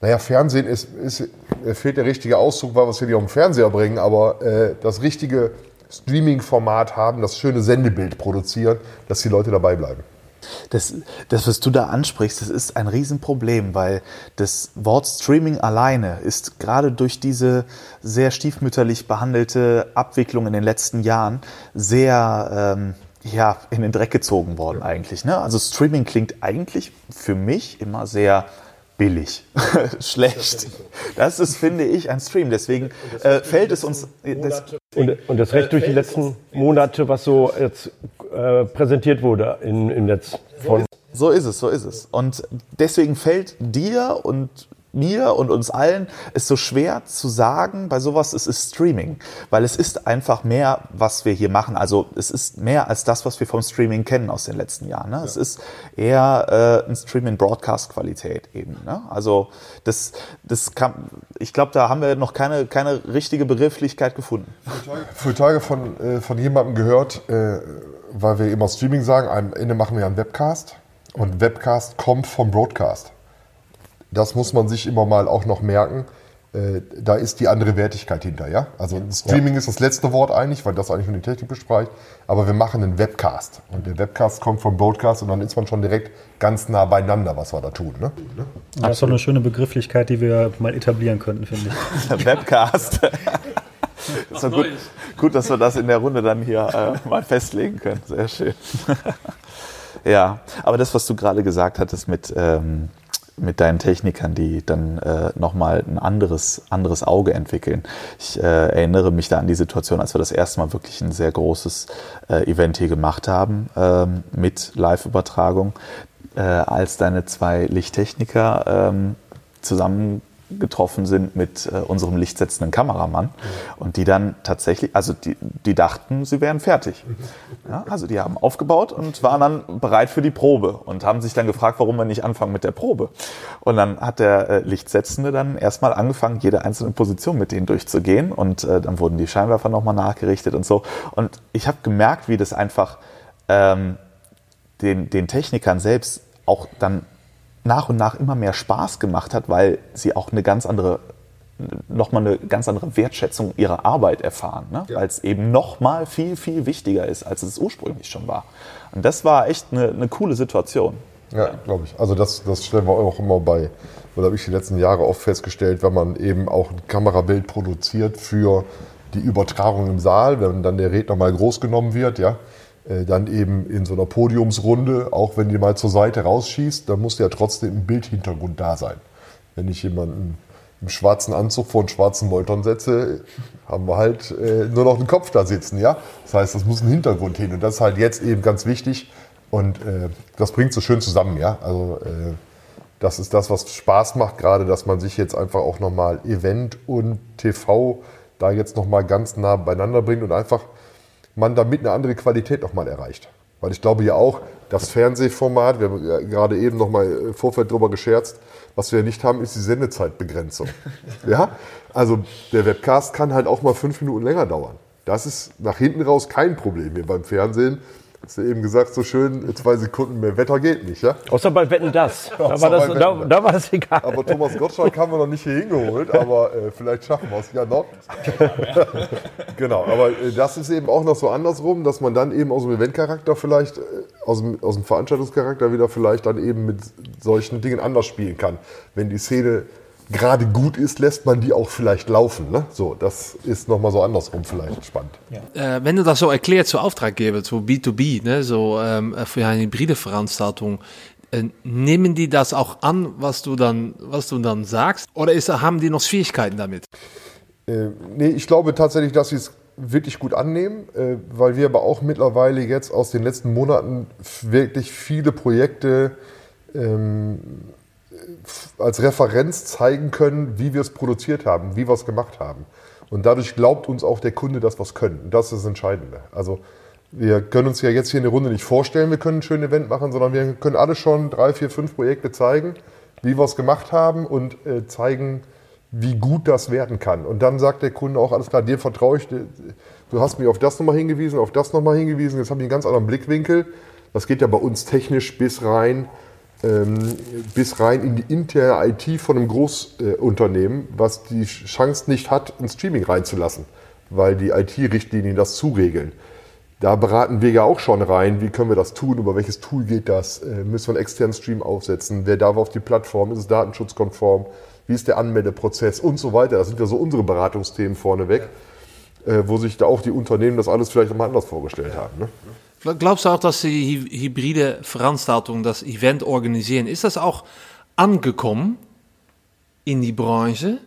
naja, Fernsehen ist, ist fehlt der richtige Ausdruck, weil wir es hier nicht auf den Fernseher bringen, aber äh, das richtige Streaming-Format haben, das schöne Sendebild produzieren, dass die Leute dabei bleiben. Das, das, was du da ansprichst, das ist ein Riesenproblem, weil das Wort Streaming alleine ist gerade durch diese sehr stiefmütterlich behandelte Abwicklung in den letzten Jahren sehr ähm, ja, in den Dreck gezogen worden eigentlich. Ne? Also Streaming klingt eigentlich für mich immer sehr billig, <laughs> schlecht. Das ist, finde ich, ein Stream. Deswegen äh, fällt es uns. Das, und, und das Recht durch die letzten Monate, was so jetzt äh, präsentiert wurde in, im Netz von. So ist es, so ist es. Und deswegen fällt dir und mir und uns allen ist so schwer zu sagen, bei sowas, es ist Streaming, weil es ist einfach mehr, was wir hier machen. Also es ist mehr als das, was wir vom Streaming kennen aus den letzten Jahren. Ne? Ja. Es ist eher äh, ein Streaming Broadcast Qualität eben. Ne? Also das, das kann, ich glaube, da haben wir noch keine, keine richtige Begrifflichkeit gefunden. Für Tage von, äh, von jemandem gehört, äh, weil wir immer Streaming sagen, am Ende machen wir einen Webcast und Webcast kommt vom Broadcast. Das muss man sich immer mal auch noch merken. Äh, da ist die andere Wertigkeit hinter, ja? Also Streaming ja. ist das letzte Wort eigentlich, weil das eigentlich nur die Technik bespricht. Aber wir machen einen Webcast. Und der Webcast kommt vom Broadcast und dann ist man schon direkt ganz nah beieinander, was wir da tun. Ne? Das ist doch eine schöne Begrifflichkeit, die wir mal etablieren könnten, finde ich. <laughs> Webcast. <laughs> ist doch gut, gut, dass wir das in der Runde dann hier äh, mal festlegen können. Sehr schön. <laughs> ja, aber das, was du gerade gesagt hattest mit ähm, mit deinen Technikern, die dann äh, nochmal ein anderes, anderes Auge entwickeln. Ich äh, erinnere mich da an die Situation, als wir das erste Mal wirklich ein sehr großes äh, Event hier gemacht haben ähm, mit Live-Übertragung, äh, als deine zwei Lichttechniker ähm, zusammen getroffen sind mit äh, unserem lichtsetzenden Kameramann und die dann tatsächlich, also die, die dachten, sie wären fertig. Ja, also die haben aufgebaut und waren dann bereit für die Probe und haben sich dann gefragt, warum wir nicht anfangen mit der Probe. Und dann hat der äh, Lichtsetzende dann erstmal angefangen, jede einzelne Position mit denen durchzugehen und äh, dann wurden die Scheinwerfer nochmal nachgerichtet und so. Und ich habe gemerkt, wie das einfach ähm, den, den Technikern selbst auch dann nach und nach immer mehr Spaß gemacht hat, weil sie auch eine ganz andere nochmal eine ganz andere Wertschätzung ihrer Arbeit erfahren, ne? ja. weil es eben nochmal viel, viel wichtiger ist, als es ursprünglich schon war. Und das war echt eine, eine coole Situation. Ja, glaube ich. Also das, das stellen wir auch immer bei, oder habe ich die letzten Jahre oft festgestellt, wenn man eben auch ein Kamerabild produziert für die Übertragung im Saal, wenn dann der Redner mal groß genommen wird, ja, dann eben in so einer Podiumsrunde, auch wenn die mal zur Seite rausschießt, dann muss ja trotzdem ein Bildhintergrund da sein. Wenn ich jemanden im schwarzen Anzug vor einen schwarzen Molton setze, haben wir halt äh, nur noch einen Kopf da sitzen, ja. Das heißt, das muss ein Hintergrund hin und das ist halt jetzt eben ganz wichtig und äh, das bringt so schön zusammen, ja. Also äh, das ist das, was Spaß macht, gerade, dass man sich jetzt einfach auch nochmal Event und TV da jetzt nochmal ganz nah beieinander bringt und einfach man damit eine andere Qualität nochmal erreicht. Weil ich glaube ja auch, das Fernsehformat, wir haben ja gerade eben nochmal im Vorfeld drüber gescherzt, was wir nicht haben, ist die Sendezeitbegrenzung. <laughs> ja? Also der Webcast kann halt auch mal fünf Minuten länger dauern. Das ist nach hinten raus kein Problem hier beim Fernsehen. Hast du eben gesagt, so schön, zwei Sekunden mehr Wetter geht nicht, ja? Außer bei Wetten das. <laughs> Da, war das, da, da war das egal. Aber Thomas Gottschalk haben wir noch nicht hier hingeholt, aber äh, vielleicht schaffen wir es ja noch. <laughs> genau, aber äh, das ist eben auch noch so andersrum, dass man dann eben aus dem Eventcharakter vielleicht, äh, aus, dem, aus dem Veranstaltungscharakter wieder vielleicht dann eben mit solchen Dingen anders spielen kann. Wenn die Szene gerade gut ist, lässt man die auch vielleicht laufen. Ne? So, das ist nochmal so andersrum vielleicht spannend. Ja. Äh, wenn du das so erklärt zu Auftraggeber, zu B2B, ne, so ähm, für eine hybride Veranstaltung, äh, nehmen die das auch an, was du dann, was du dann sagst? Oder ist, haben die noch Schwierigkeiten damit? Äh, nee, ich glaube tatsächlich, dass sie es wirklich gut annehmen, äh, weil wir aber auch mittlerweile jetzt aus den letzten Monaten wirklich viele Projekte ähm, als Referenz zeigen können, wie wir es produziert haben, wie wir es gemacht haben. Und dadurch glaubt uns auch der Kunde, dass wir es können. Und das ist das Entscheidende. Also wir können uns ja jetzt hier in der Runde nicht vorstellen, wir können ein schönes Event machen, sondern wir können alle schon drei, vier, fünf Projekte zeigen, wie wir es gemacht haben und äh, zeigen, wie gut das werden kann. Und dann sagt der Kunde auch, alles klar, dir vertraue ich, du hast mich auf das nochmal hingewiesen, auf das nochmal hingewiesen, jetzt habe ich einen ganz anderen Blickwinkel. Das geht ja bei uns technisch bis rein, bis rein in die interne IT von einem Großunternehmen, was die Chance nicht hat, ein Streaming reinzulassen, weil die IT-Richtlinien das zuregeln. Da beraten wir ja auch schon rein, wie können wir das tun, über welches Tool geht das, äh, müssen wir einen externen Stream aufsetzen, wer darf auf die Plattform, ist es datenschutzkonform, wie ist der Anmeldeprozess und so weiter. Das sind ja so unsere Beratungsthemen vorneweg, äh, wo sich da auch die Unternehmen das alles vielleicht nochmal anders vorgestellt haben. Ne? Glaubst du auch, dass die hybride Veranstaltung, das Event organisieren, ist das auch angekommen in die Branche?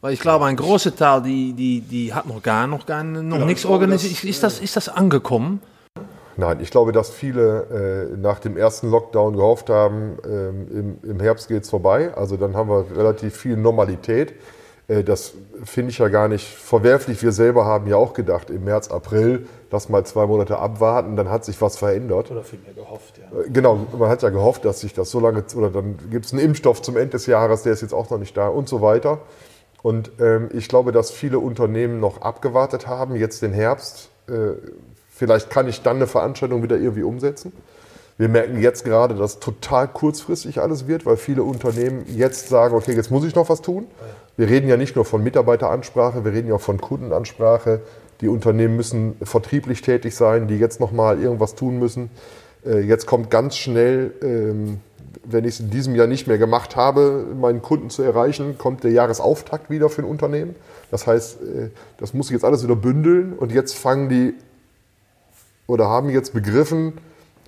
Weil ich glaube, ein großer Teil, die, die, die hat noch gar, noch gar noch ja, nichts organisiert. Ist das, ist das angekommen? Nein, ich glaube, dass viele äh, nach dem ersten Lockdown gehofft haben, ähm, im, im, Herbst geht es vorbei. Also dann haben wir relativ viel Normalität. Äh, das finde ich ja gar nicht verwerflich. Wir selber haben ja auch gedacht, im März, April, lass mal zwei Monate abwarten, dann hat sich was verändert. Oder vielmehr gehofft, ja. Äh, genau, man hat ja gehofft, dass sich das so lange, oder dann gibt es einen Impfstoff zum Ende des Jahres, der ist jetzt auch noch nicht da und so weiter. Und ähm, ich glaube, dass viele Unternehmen noch abgewartet haben, jetzt den Herbst. Äh, vielleicht kann ich dann eine Veranstaltung wieder irgendwie umsetzen. Wir merken jetzt gerade, dass total kurzfristig alles wird, weil viele Unternehmen jetzt sagen, okay, jetzt muss ich noch was tun. Wir reden ja nicht nur von Mitarbeiteransprache, wir reden ja auch von Kundenansprache. Die Unternehmen müssen vertrieblich tätig sein, die jetzt noch mal irgendwas tun müssen. Äh, jetzt kommt ganz schnell ähm, wenn ich es in diesem Jahr nicht mehr gemacht habe, meinen Kunden zu erreichen, kommt der Jahresauftakt wieder für ein Unternehmen. Das heißt, äh, das muss ich jetzt alles wieder bündeln und jetzt fangen die oder haben jetzt begriffen,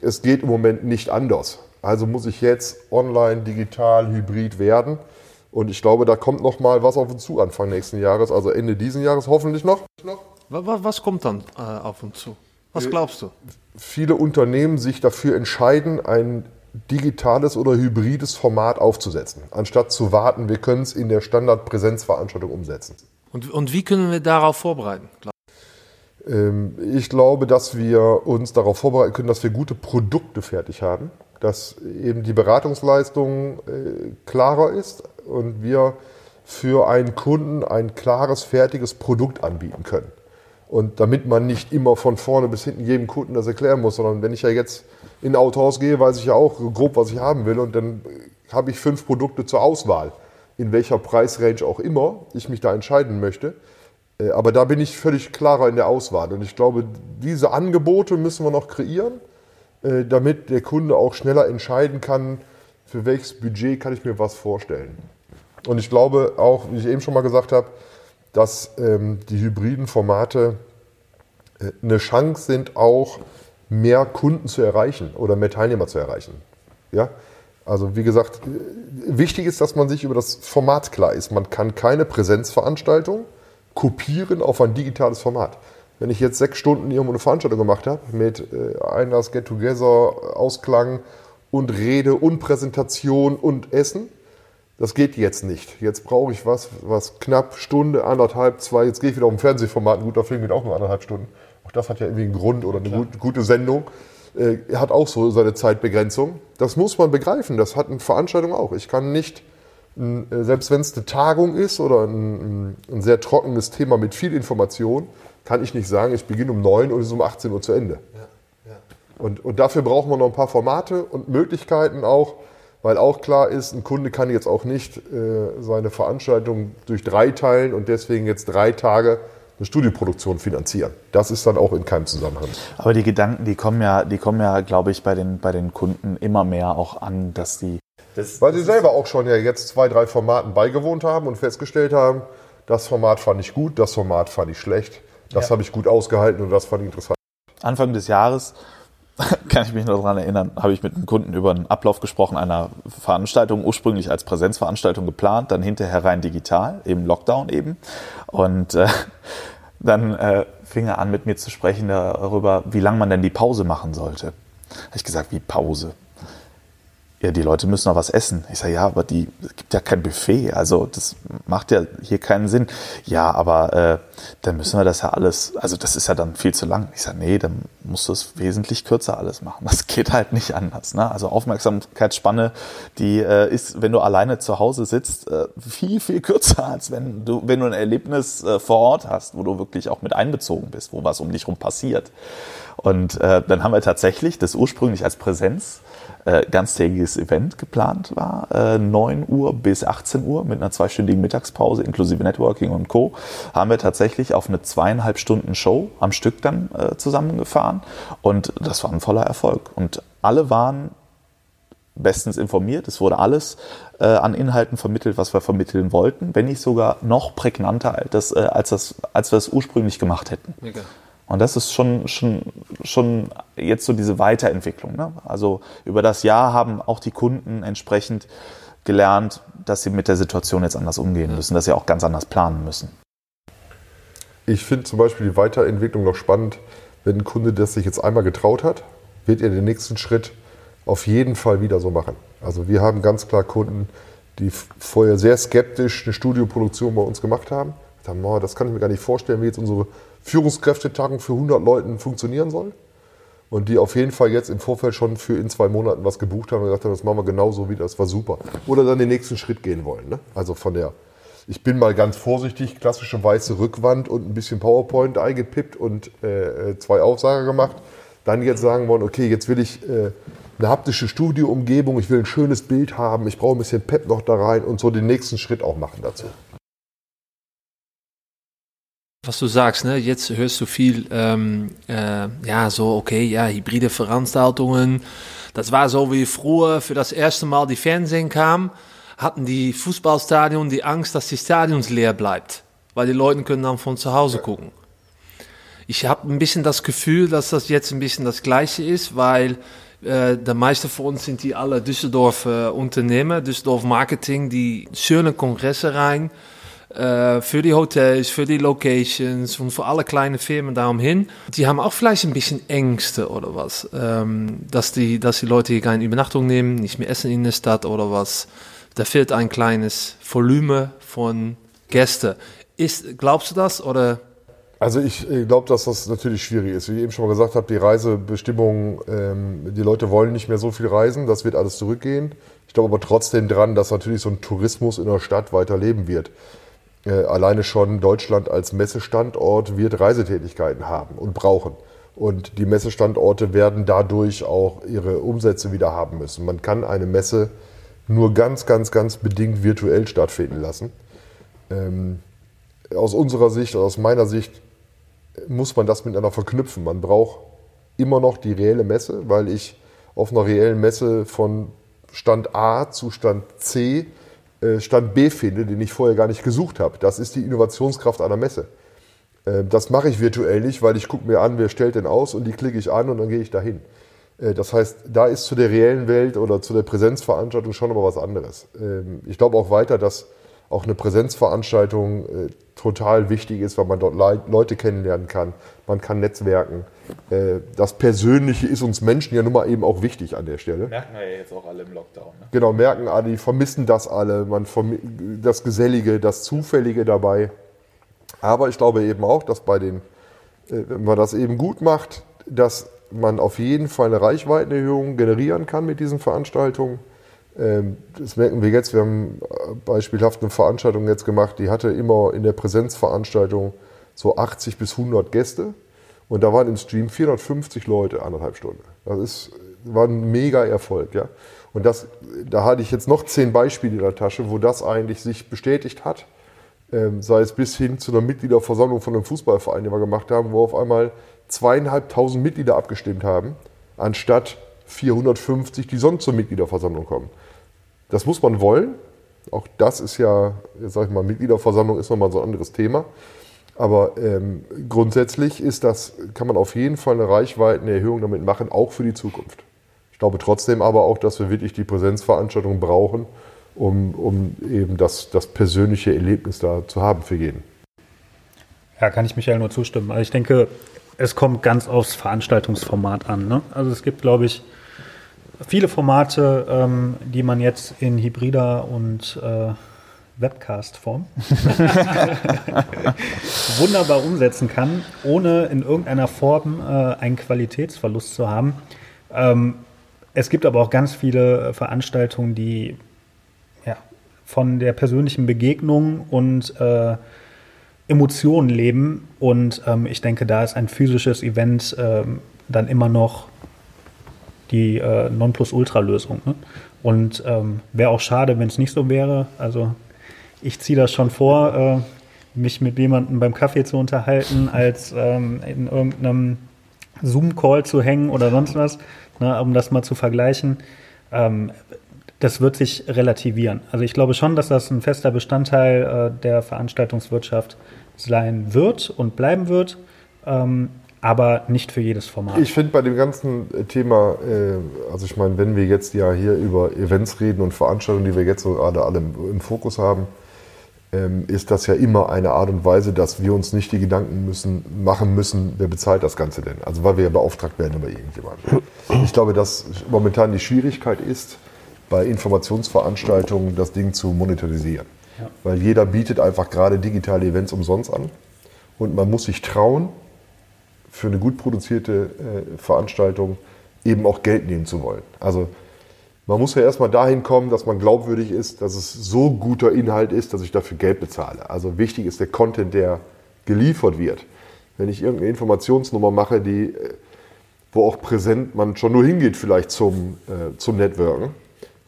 es geht im Moment nicht anders. Also muss ich jetzt online, digital, hybrid werden. Und ich glaube, da kommt noch mal was auf uns zu Anfang nächsten Jahres, also Ende diesen Jahres hoffentlich noch. Was kommt dann äh, auf uns zu? Was glaubst du? Viele Unternehmen sich dafür entscheiden, ein digitales oder hybrides Format aufzusetzen, anstatt zu warten, wir können es in der Standardpräsenzveranstaltung umsetzen. Und, und wie können wir darauf vorbereiten? Ähm, ich glaube, dass wir uns darauf vorbereiten können, dass wir gute Produkte fertig haben, dass eben die Beratungsleistung äh, klarer ist und wir für einen Kunden ein klares, fertiges Produkt anbieten können. Und damit man nicht immer von vorne bis hinten jedem Kunden das erklären muss, sondern wenn ich ja jetzt in ein Autohaus gehe, weiß ich ja auch grob, was ich haben will und dann habe ich fünf Produkte zur Auswahl, in welcher Preisrange auch immer ich mich da entscheiden möchte. Äh, aber da bin ich völlig klarer in der Auswahl und ich glaube, diese Angebote müssen wir noch kreieren, äh, damit der Kunde auch schneller entscheiden kann, für welches Budget kann ich mir was vorstellen. Und ich glaube auch, wie ich eben schon mal gesagt habe, dass ähm, die hybriden Formate äh, eine Chance sind, auch mehr Kunden zu erreichen oder mehr Teilnehmer zu erreichen. Ja? Also wie gesagt, äh, wichtig ist, dass man sich über das Format klar ist. Man kann keine Präsenzveranstaltung kopieren auf ein digitales Format. Wenn ich jetzt sechs Stunden irgendwo eine Veranstaltung gemacht habe mit äh, Einlass, Get-Together, Ausklang und Rede und Präsentation und Essen, das geht jetzt nicht. Jetzt brauche ich was, was knapp Stunde, anderthalb, zwei. Jetzt gehe ich wieder auf ein Fernsehformat. Ein guter Film geht auch nur anderthalb Stunden. Auch das hat ja irgendwie einen Grund oder eine gut, gute Sendung. Äh, hat auch so seine Zeitbegrenzung. Das muss man begreifen. Das hat eine Veranstaltung auch. Ich kann nicht, äh, selbst wenn es eine Tagung ist oder ein, ein, sehr trockenes Thema mit viel Information, kann ich nicht sagen, ich beginne um 9 und es ist um 18 Uhr zu Ende. Ja, ja. Und, und dafür brauchen wir noch ein paar Formate und Möglichkeiten auch, weil auch klar ist, ein Kunde kann jetzt auch nicht äh, seine Veranstaltung durch drei teilen und deswegen jetzt drei Tage eine Studioproduktion finanzieren. Das ist dann auch in keinem Zusammenhang. Aber die Gedanken, die kommen ja, die kommen ja, glaube ich, bei den, bei den Kunden immer mehr auch an, dass die. Das, weil sie selber auch schon ja jetzt zwei, drei Formaten beigewohnt haben und festgestellt haben, das Format fand ich gut, das Format fand ich schlecht, das ja. habe ich gut ausgehalten und das fand ich interessant. Anfang des Jahres <laughs> kann ich mich noch daran erinnern, habe ich mit einem Kunden über einen Ablauf gesprochen einer Veranstaltung, ursprünglich als Präsenzveranstaltung geplant, dann hinterher rein digital, eben Lockdown eben. Und äh, <laughs> dann äh, fing er an, mit mir zu sprechen darüber, wie lange man denn die Pause machen sollte. Habe ich gesagt, wie Pause? Ja, die Leute müssen noch was essen. Ich sage, ja, aber die es gibt ja kein Buffet, also das macht ja hier keinen Sinn. Ja, aber äh, dann müssen wir das ja alles, also das ist ja dann viel zu lang. Ich sage, nee, dann musst du es wesentlich kürzer alles machen. Das geht halt nicht anders. Ne? Also Aufmerksamkeitsspanne, die äh, ist, wenn du alleine zu Hause sitzt, äh, viel, viel kürzer, als wenn du, wenn du ein Erlebnis äh, vor Ort hast, wo du wirklich auch mit einbezogen bist, wo was um dich rum passiert. Und äh, dann haben wir tatsächlich das ursprünglich als Präsenz äh, ganztägiges Event geplant war, äh, 9 Uhr bis 18 Uhr mit einer zweistündigen Mittagspause inklusive Networking und Co. haben wir tatsächlich auf eine zweieinhalb Stunden Show am Stück dann äh, zusammengefahren und das war ein voller Erfolg und alle waren bestens informiert. Es wurde alles äh, an Inhalten vermittelt, was wir vermitteln wollten, wenn nicht sogar noch prägnanter, als, das, äh, als, das, als wir es ursprünglich gemacht hätten. Mega. Und das ist schon, schon, schon jetzt so diese Weiterentwicklung. Ne? Also über das Jahr haben auch die Kunden entsprechend gelernt, dass sie mit der Situation jetzt anders umgehen müssen, dass sie auch ganz anders planen müssen. Ich finde zum Beispiel die Weiterentwicklung noch spannend, wenn ein Kunde das sich jetzt einmal getraut hat, wird er den nächsten Schritt auf jeden Fall wieder so machen. Also wir haben ganz klar Kunden, die vorher sehr skeptisch eine Studioproduktion bei uns gemacht haben. Haben, oh, das kann ich mir gar nicht vorstellen, wie jetzt unsere Führungskräftetagung für 100 Leuten funktionieren soll. Und die auf jeden Fall jetzt im Vorfeld schon für in zwei Monaten was gebucht haben und gesagt haben, das machen wir genauso wieder, das war super. Oder dann den nächsten Schritt gehen wollen. Ne? Also von der, ich bin mal ganz vorsichtig, klassische weiße Rückwand und ein bisschen PowerPoint eingepippt und äh, äh zwei Aufsager gemacht. Dann jetzt sagen wollen, okay, jetzt will ich äh, eine haptische Studioumgebung, ich will ein schönes Bild haben, ich brauche ein bisschen Pep noch da rein und so den nächsten Schritt auch machen dazu was du sagst, ne? jetzt hörst du viel, ähm, äh, ja, so, okay, ja, hybride Veranstaltungen. Das war so wie früher für das erste Mal die Fernsehen kam, hatten die Fußballstadion die Angst, dass die Stadions leer bleibt, weil die Leute können dann von zu Hause gucken. Ich habe ein bisschen das Gefühl, dass das jetzt ein bisschen das Gleiche ist, weil äh, der meiste von uns sind die alle Düsseldorf äh, Unternehmer, Düsseldorf Marketing, die schöne Kongresse rein äh, für die Hotels, für die Locations und für alle kleinen Firmen darum hin. Die haben auch vielleicht ein bisschen Ängste oder was, ähm, dass, die, dass die Leute hier keine Übernachtung nehmen, nicht mehr essen in der Stadt oder was. Da fehlt ein kleines Volumen von Gästen. Ist, glaubst du das oder? Also ich glaube, dass das natürlich schwierig ist. Wie ich eben schon mal gesagt habe, die Reisebestimmungen, ähm, die Leute wollen nicht mehr so viel reisen, das wird alles zurückgehen. Ich glaube aber trotzdem dran, dass natürlich so ein Tourismus in der Stadt weiter leben wird äh, alleine schon Deutschland als Messestandort wird Reisetätigkeiten haben und brauchen. Und die Messestandorte werden dadurch auch ihre Umsätze wieder haben müssen. Man kann eine Messe nur ganz, ganz, ganz bedingt virtuell stattfinden lassen. Ähm, aus unserer Sicht, aus meiner Sicht, muss man das miteinander verknüpfen. Man braucht immer noch die reelle Messe, weil ich auf einer reellen Messe von Stand A zu Stand C Stand B finde, den ich vorher gar nicht gesucht habe. Das ist die Innovationskraft einer Messe. Äh, das mache ich virtuell nicht, weil ich gucke mir an, wer stellt denn aus und die klicke ich an und dann gehe ich dahin. Äh, das heißt, da ist zu der reellen Welt oder zu der Präsenzveranstaltung schon aber was anderes. Ähm, ich glaube auch weiter, dass auch eine Präsenzveranstaltung äh, total wichtig ist, weil man dort Leute kennenlernen kann, man kann netzwerken. Äh, das Persönliche ist uns Menschen ja nun mal eben auch wichtig an der Stelle. Merken wir ja jetzt auch alle im Lockdown. Ne? Genau, merken alle, die vermissen das alle, man das Gesellige, das Zufällige dabei. Aber ich glaube eben auch, dass bei den, äh, wenn man das eben gut macht, dass man auf jeden Fall eine Reichweitenerhöhung generieren kann mit diesen Veranstaltungen ähm, das merken wir jetzt. Wir haben äh, beispielhaft eine Veranstaltung jetzt gemacht, die hatte immer in der Präsenzveranstaltung so 80 bis 100 Gäste. Und da waren im Stream 450 Leute, anderthalb Stunden. Das ist, war ein mega Erfolg. Ja? Und das, da hatte ich jetzt noch zehn Beispiele in der Tasche, wo das eigentlich sich bestätigt hat. Ähm, sei es bis hin zu einer Mitgliederversammlung von einem Fußballverein, die wir gemacht haben, wo auf einmal zweieinhalbtausend Mitglieder abgestimmt haben, anstatt 450, die sonst zur Mitgliederversammlung kommen. Das muss man wollen. Auch das ist ja, sag ich mal, Mitgliederversammlung ist nochmal so ein anderes Thema. Aber ähm, grundsätzlich ist das, kann man auf jeden Fall eine Reichweitenerhöhung damit machen, auch für die Zukunft. Ich glaube trotzdem aber auch, dass wir wirklich die Präsenzveranstaltung brauchen, um, um eben das, das persönliche Erlebnis da zu haben für jeden. Ja, kann ich Michael nur zustimmen. Also ich denke, es kommt ganz aufs Veranstaltungsformat an. Ne? Also es gibt, glaube ich, viele Formate, ähm, die man jetzt in hybrider und äh, Webcast-Form <laughs> wunderbar umsetzen kann, ohne in irgendeiner Form äh, einen Qualitätsverlust zu haben. Ähm, es gibt aber auch ganz viele Veranstaltungen, die ja, von der persönlichen Begegnung und äh, Emotionen leben. Und ähm, ich denke, da ist ein physisches Event ähm, dann immer noch die äh, Nonplusultra-Lösung. Ne? Und ähm, wäre auch schade, wenn es nicht so wäre. Also ich ziehe das schon vor, äh, mich mit jemandem beim Kaffee zu unterhalten, als ähm, in irgendeinem Zoom-Call zu hängen oder sonst was, ne, um das mal zu vergleichen. Ähm, das wird sich relativieren. Also ich glaube schon, dass das ein fester Bestandteil äh, der Veranstaltungswirtschaft sein wird und bleiben wird, ähm, aber nicht für jedes Format. Ich finde bei dem ganzen Thema, äh, also ich meine, wenn wir jetzt ja hier über Events reden und Veranstaltungen, die wir jetzt so gerade alle im, im Fokus haben, ist das ja immer eine Art und Weise, dass wir uns nicht die Gedanken müssen, machen müssen, wer bezahlt das Ganze denn? Also weil wir ja beauftragt werden über irgendjemanden. Ich glaube, dass momentan die Schwierigkeit ist, bei Informationsveranstaltungen das Ding zu monetarisieren. Ja. Weil jeder bietet einfach gerade digitale Events umsonst an. Und man muss sich trauen, für eine gut produzierte äh, Veranstaltung eben auch Geld nehmen zu wollen. Also man muss ja erstmal dahin kommen, dass man glaubwürdig ist, dass es so guter Inhalt ist, dass ich dafür Geld bezahle. Also wichtig ist der Content, der geliefert wird. Wenn ich irgendeine Informationsnummer mache, die, äh, wo auch präsent man schon nur hingeht vielleicht zum, äh, zum Networken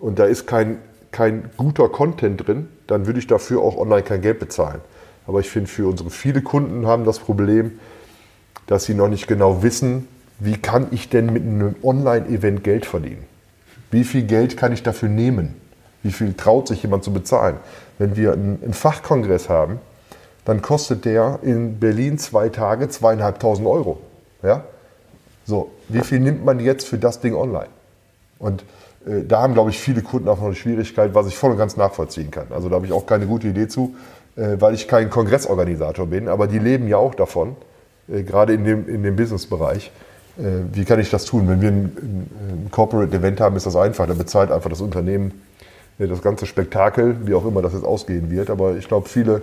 und da ist kein, kein guter Content drin, dann würde ich dafür auch online kein Geld bezahlen. Aber ich finde, für unsere viele Kunden haben das Problem, dass sie noch nicht genau wissen, wie kann ich denn mit einem Online-Event Geld verdienen. Wie viel Geld kann ich dafür nehmen? Wie viel traut sich jemand zu bezahlen? Wenn wir einen, Fachkongress haben, dann kostet der in Berlin zwei Tage zweieinhalbtausend Euro. Ja? So, wie viel nimmt man jetzt für das Ding online? Und äh, da haben, glaube ich, viele Kunden auch noch eine Schwierigkeit, was ich voll und ganz nachvollziehen kann. Also da habe ich auch keine gute Idee zu, äh, weil ich kein Kongressorganisator bin, aber die leben ja auch davon, äh, gerade in dem, in dem Businessbereich. Wie kann ich das tun? Wenn wir ein, ein Corporate Event haben, ist das einfach. Da bezahlt einfach das Unternehmen das ganze Spektakel, wie auch immer das jetzt ausgehen wird. Aber ich glaube, viele,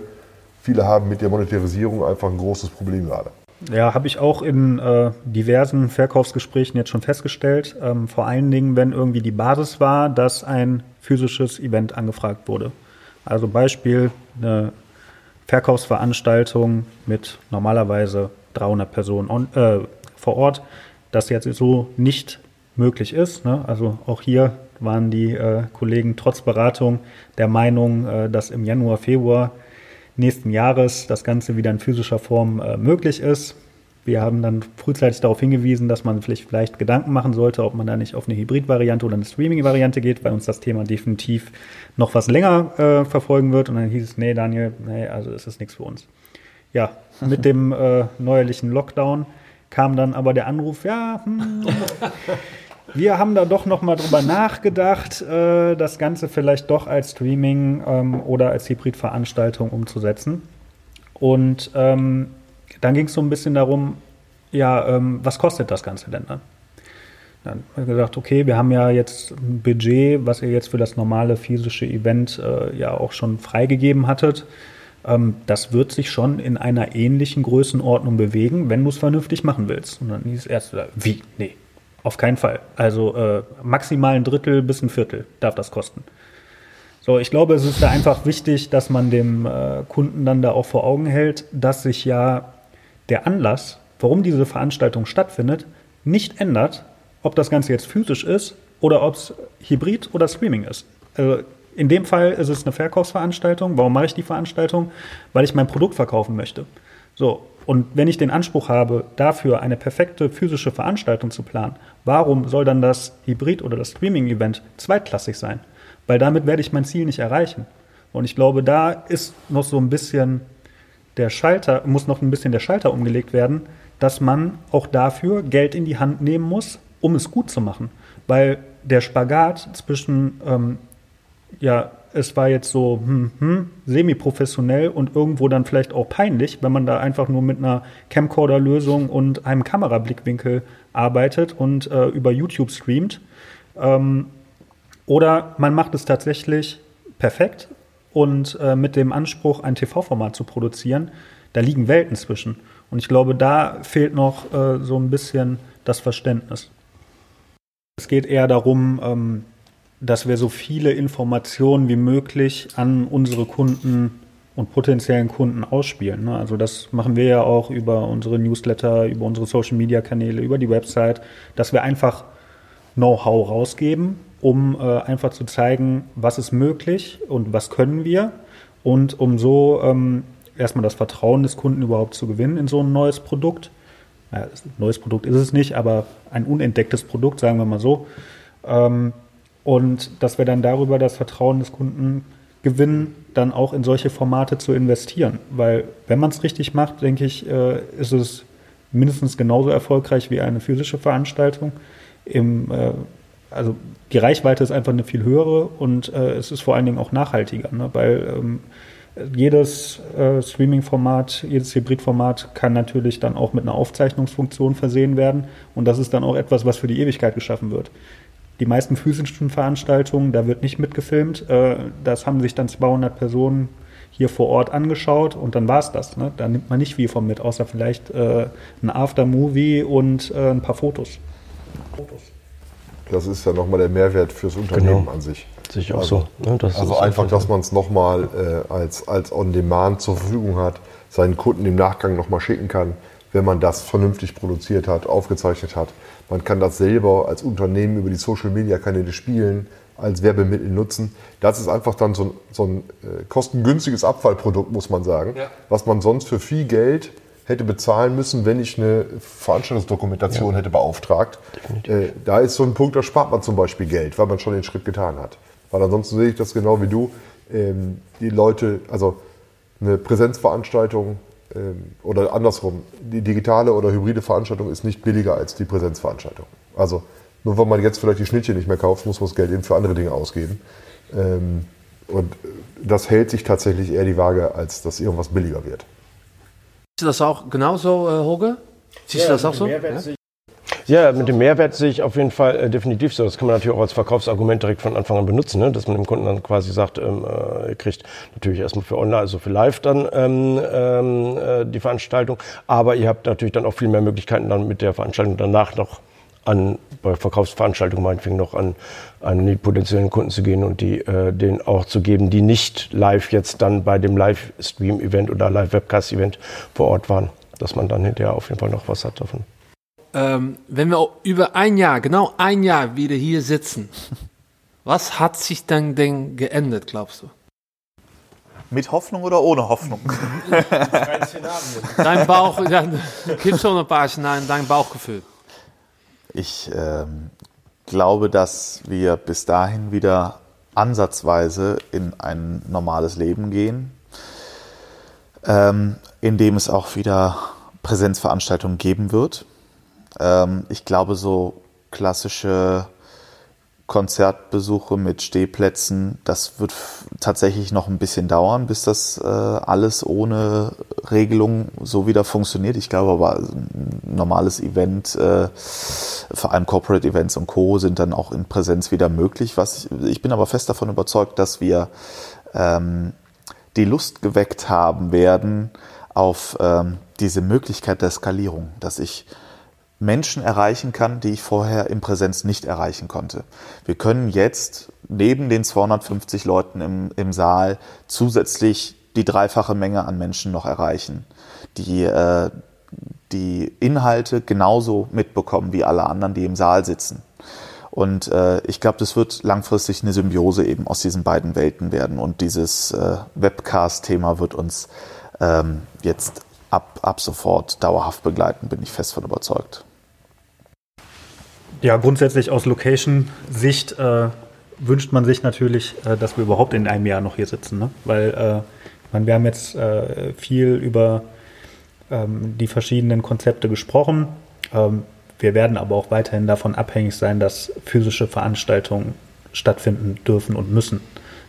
viele haben mit der Monetarisierung einfach ein großes Problem gerade. Ja, habe ich auch in äh, diversen Verkaufsgesprächen jetzt schon festgestellt. Ähm, vor allen Dingen, wenn irgendwie die Basis war, dass ein physisches Event angefragt wurde. Also Beispiel, eine Verkaufsveranstaltung mit normalerweise 300 Personen on, äh, vor Ort, das jetzt so nicht möglich ist. Ne? Also auch hier waren die äh, Kollegen trotz Beratung der Meinung, äh, dass im Januar, Februar nächsten Jahres das Ganze wieder in physischer Form äh, möglich ist. Wir haben dann frühzeitig darauf hingewiesen, dass man vielleicht, vielleicht Gedanken machen sollte, ob man da nicht auf eine Hybrid-Variante oder eine Streaming-Variante geht, weil uns das Thema definitiv noch was länger äh, verfolgen wird. Und dann hieß es, nee, Daniel, nee, also ist das nichts für uns. Ja, mit <laughs> dem äh, neuerlichen Lockdown kam dann aber der Anruf, ja, hm, wir haben da doch noch mal drüber nachgedacht, äh, das Ganze vielleicht doch als Streaming ähm, oder als Hybrid-Veranstaltung umzusetzen. Und ähm, dann ging es so ein bisschen darum, ja, ähm, was kostet das Ganze denn dann? Dann haben wir gesagt, okay, wir haben ja jetzt ein Budget, was ihr jetzt für das normale physische Event äh, ja auch schon freigegeben hattet. Ähm, das wird sich schon in einer ähnlichen Größenordnung bewegen, wenn du es vernünftig machen willst. Und dann hieß erst, wie? Nee, auf keinen Fall. Also äh, maximal ein Drittel bis ein Viertel darf das kosten. So, ich glaube, es ist da einfach wichtig, dass man dem äh, Kunden dann da auch vor Augen hält, dass sich ja der Anlass, warum diese Veranstaltung stattfindet, nicht ändert, ob das Ganze jetzt physisch ist oder ob es Hybrid oder Streaming ist. Also in dem Fall ist es eine Verkaufsveranstaltung. Warum mache ich die Veranstaltung? Weil ich mein Produkt verkaufen möchte. So, und wenn ich den Anspruch habe, dafür eine perfekte physische Veranstaltung zu planen, warum soll dann das Hybrid- oder das Streaming-Event zweitklassig sein? Weil damit werde ich mein Ziel nicht erreichen. Und ich glaube, da ist noch so ein bisschen der Schalter, muss noch ein bisschen der Schalter umgelegt werden, dass man auch dafür Geld in die Hand nehmen muss, um es gut zu machen. Weil der Spagat zwischen, ähm, ja, es war jetzt so hm, hm, semi-professionell und irgendwo dann vielleicht auch peinlich, wenn man da einfach nur mit einer Camcorder-Lösung und einem Kamerablickwinkel arbeitet und äh, über YouTube streamt. Ähm, oder man macht es tatsächlich perfekt und äh, mit dem Anspruch, ein TV-Format zu produzieren, da liegen Welten zwischen. Und ich glaube, da fehlt noch äh, so ein bisschen das Verständnis. Es geht eher darum, ähm, dass wir so viele Informationen wie möglich an unsere Kunden und potenziellen Kunden ausspielen. Ne? Also das machen wir ja auch über unsere Newsletter, über unsere Social-Media-Kanäle, über die Website, dass wir einfach Know-how rausgeben, um äh, einfach zu zeigen, was ist möglich und was können wir und um so ähm, erstmal das Vertrauen des Kunden überhaupt zu gewinnen in so ein neues Produkt. Ja, ein neues Produkt ist es nicht, aber ein unentdecktes Produkt, sagen wir mal so. Ähm, und dass wir dann darüber das Vertrauen des Kunden gewinnen, dann auch in solche Formate zu investieren. Weil wenn man es richtig macht, denke ich, äh, ist es mindestens genauso erfolgreich wie eine physische Veranstaltung. Im, äh, also die Reichweite ist einfach eine viel höhere und äh, es ist vor allen Dingen auch nachhaltiger, ne? weil ähm, jedes Streaming-Format, jedes Hybrid-Format kann natürlich dann auch mit einer Aufzeichnungsfunktion versehen werden und das ist dann auch etwas, was für die Ewigkeit geschaffen wird. Die meisten physischen Veranstaltungen, da wird nicht mitgefilmt. Äh, das haben sich dann 200 Personen hier vor Ort angeschaut und dann war es das. Ne? Da nimmt man nicht viel von mit, außer vielleicht äh, ein Aftermovie und äh, ein paar Fotos. Fotos. Das ist ja nochmal der Mehrwert fürs Unternehmen genau. an sich. Sich auch also, so. Ne? Das also einfach, dass man es nochmal äh, als, als On-Demand zur Verfügung hat, seinen Kunden im Nachgang nochmal schicken kann, wenn man das vernünftig produziert hat, aufgezeichnet hat. Man kann das selber als Unternehmen über die Social-Media-Kanäle spielen, als Werbemittel nutzen. Das ist einfach dann so ein, so ein äh, kostengünstiges Abfallprodukt, muss man sagen, ja. was man sonst für viel Geld hätte bezahlen müssen, wenn ich eine Veranstaltungsdokumentation ja. hätte beauftragt. Äh, da ist so ein Punkt, da spart man zum Beispiel Geld, weil man schon den Schritt getan hat. Weil ansonsten sehe ich das genau wie du. Ähm, die Leute, also eine Präsenzveranstaltung oder andersrum, die digitale oder hybride Veranstaltung ist nicht billiger als die Präsenzveranstaltung. Also nur weil man jetzt vielleicht die Schnittchen nicht mehr kauft, muss man das Geld eben für andere Dinge ausgeben. Ähm, und das hält sich tatsächlich eher die Waage, als dass irgendwas billiger wird. Siehst du das auch genauso, äh, Hoge? Siehst ja, du das auch so? Ja? Ja, mit dem Mehrwert sehe ich auf jeden Fall äh, definitiv so. Das kann man natürlich auch als Verkaufsargument direkt von Anfang an benutzen, ne? dass man dem Kunden dann quasi sagt, ähm, äh, ihr kriegt natürlich erstmal für online, also für live dann ähm, ähm, äh, die Veranstaltung, aber ihr habt natürlich dann auch viel mehr Möglichkeiten dann mit der Veranstaltung danach noch an bei Verkaufsveranstaltungen meinetwegen noch an, an die potenziellen Kunden zu gehen und die äh, denen auch zu geben, die nicht live jetzt dann bei dem Livestream-Event oder Live-Webcast-Event vor Ort waren, dass man dann hinterher auf jeden Fall noch was hat davon ähm, wenn wir über ein Jahr, genau ein Jahr wieder hier sitzen, <laughs> was hat sich dann denn geändert, glaubst du? Mit Hoffnung oder ohne Hoffnung? <laughs> dein Bauch, gibt schon ein paar Szenarien, dein Bauchgefühl. Ich ähm, glaube, dass wir bis dahin wieder ansatzweise in ein normales Leben gehen, ähm, in dem es auch wieder Präsenzveranstaltungen geben wird. Ähm, ich glaube, so klassische Konzertbesuche mit Stehplätzen, das wird tatsächlich noch ein bisschen dauern, bis das äh, alles ohne Regelung so wieder funktioniert. Ich glaube aber, ein normales Event, äh, vor allem Corporate Events und Co. sind dann auch in Präsenz wieder möglich. Was ich, ich bin aber fest davon überzeugt, dass wir ähm, die Lust geweckt haben werden auf ähm, diese Möglichkeit der Skalierung, dass ich Menschen erreichen kann, die ich vorher in Präsenz nicht erreichen konnte. Wir können jetzt neben den 250 Leuten im, im Saal zusätzlich die dreifache Menge an Menschen noch erreichen, die äh, die Inhalte genauso mitbekommen wie alle anderen, die im Saal sitzen. Und äh, ich glaube, das wird langfristig eine Symbiose eben aus diesen beiden Welten werden. Und dieses äh, Webcast-Thema wird uns ähm, jetzt ab, ab sofort dauerhaft begleiten, bin ich fest von überzeugt. Ja, grundsätzlich aus Location-Sicht äh, wünscht man sich natürlich, äh, dass wir überhaupt in einem Jahr noch hier sitzen. Ne? Weil äh, meine, wir haben jetzt äh, viel über ähm, die verschiedenen Konzepte gesprochen. Ähm, wir werden aber auch weiterhin davon abhängig sein, dass physische Veranstaltungen stattfinden dürfen und müssen.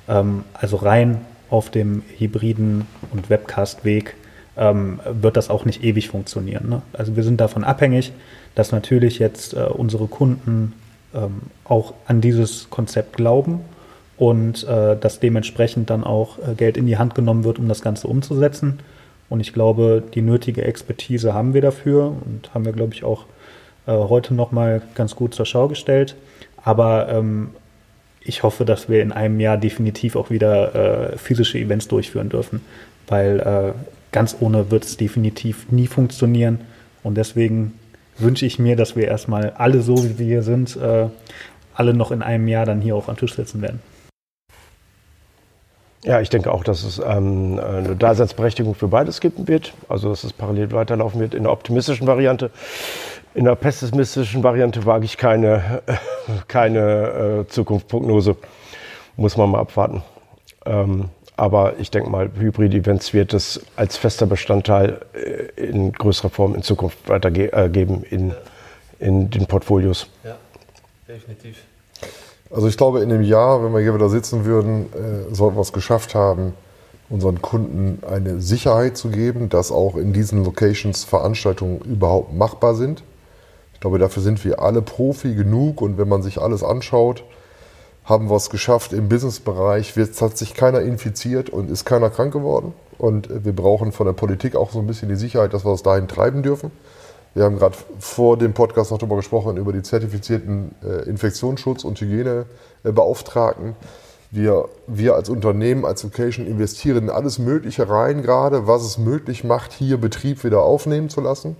Ähm, also rein auf dem hybriden und Webcast-Weg ähm, wird das auch nicht ewig funktionieren. Ne? Also wir sind davon abhängig dass natürlich jetzt äh, unsere Kunden ähm, auch an dieses Konzept glauben und äh, dass dementsprechend dann auch äh, Geld in die Hand genommen wird, um das Ganze umzusetzen. Und ich glaube, die nötige Expertise haben wir dafür und haben wir, glaube ich, auch äh, heute nochmal ganz gut zur Schau gestellt. Aber ähm, ich hoffe, dass wir in einem Jahr definitiv auch wieder äh, physische Events durchführen dürfen, weil äh, ganz ohne wird es definitiv nie funktionieren. Und deswegen wünsche ich mir, dass wir erstmal alle so, wie wir hier sind, äh, alle noch in einem Jahr dann hier auch am Tisch sitzen werden. Ja, ich denke auch, dass es ähm, eine Daseinsberechtigung für beides geben wird. Also, dass es parallel weiterlaufen wird in der optimistischen Variante. In der pessimistischen Variante wage ich keine, <laughs> keine äh, Zukunftsprognose. Muss man mal abwarten. Ähm, aber ich denke mal, Hybrid-Events wird es als fester Bestandteil äh, in größerer Form in Zukunft weitergeben äh, in, in den Portfolios. Ja, definitiv. Also ich glaube, in dem Jahr, wenn wir hier wieder sitzen würden, äh, sollten wir es geschafft haben, unseren Kunden eine Sicherheit zu geben, dass auch in diesen Locations Veranstaltungen überhaupt machbar sind. Ich glaube, dafür sind wir alle Profi genug und wenn man sich alles anschaut, haben wir es geschafft. Im Businessbereich hat sich keiner infiziert und ist keiner krank geworden. Und wir brauchen von der Politik auch so ein bisschen die Sicherheit, dass wir es dahin treiben dürfen. Wir haben gerade vor dem Podcast noch darüber gesprochen, über die zertifizierten äh, Infektionsschutz- und Hygienebeauftragten. Wir, wir als Unternehmen, als Location investieren in alles Mögliche rein, gerade was es möglich macht, hier Betrieb wieder aufnehmen zu lassen.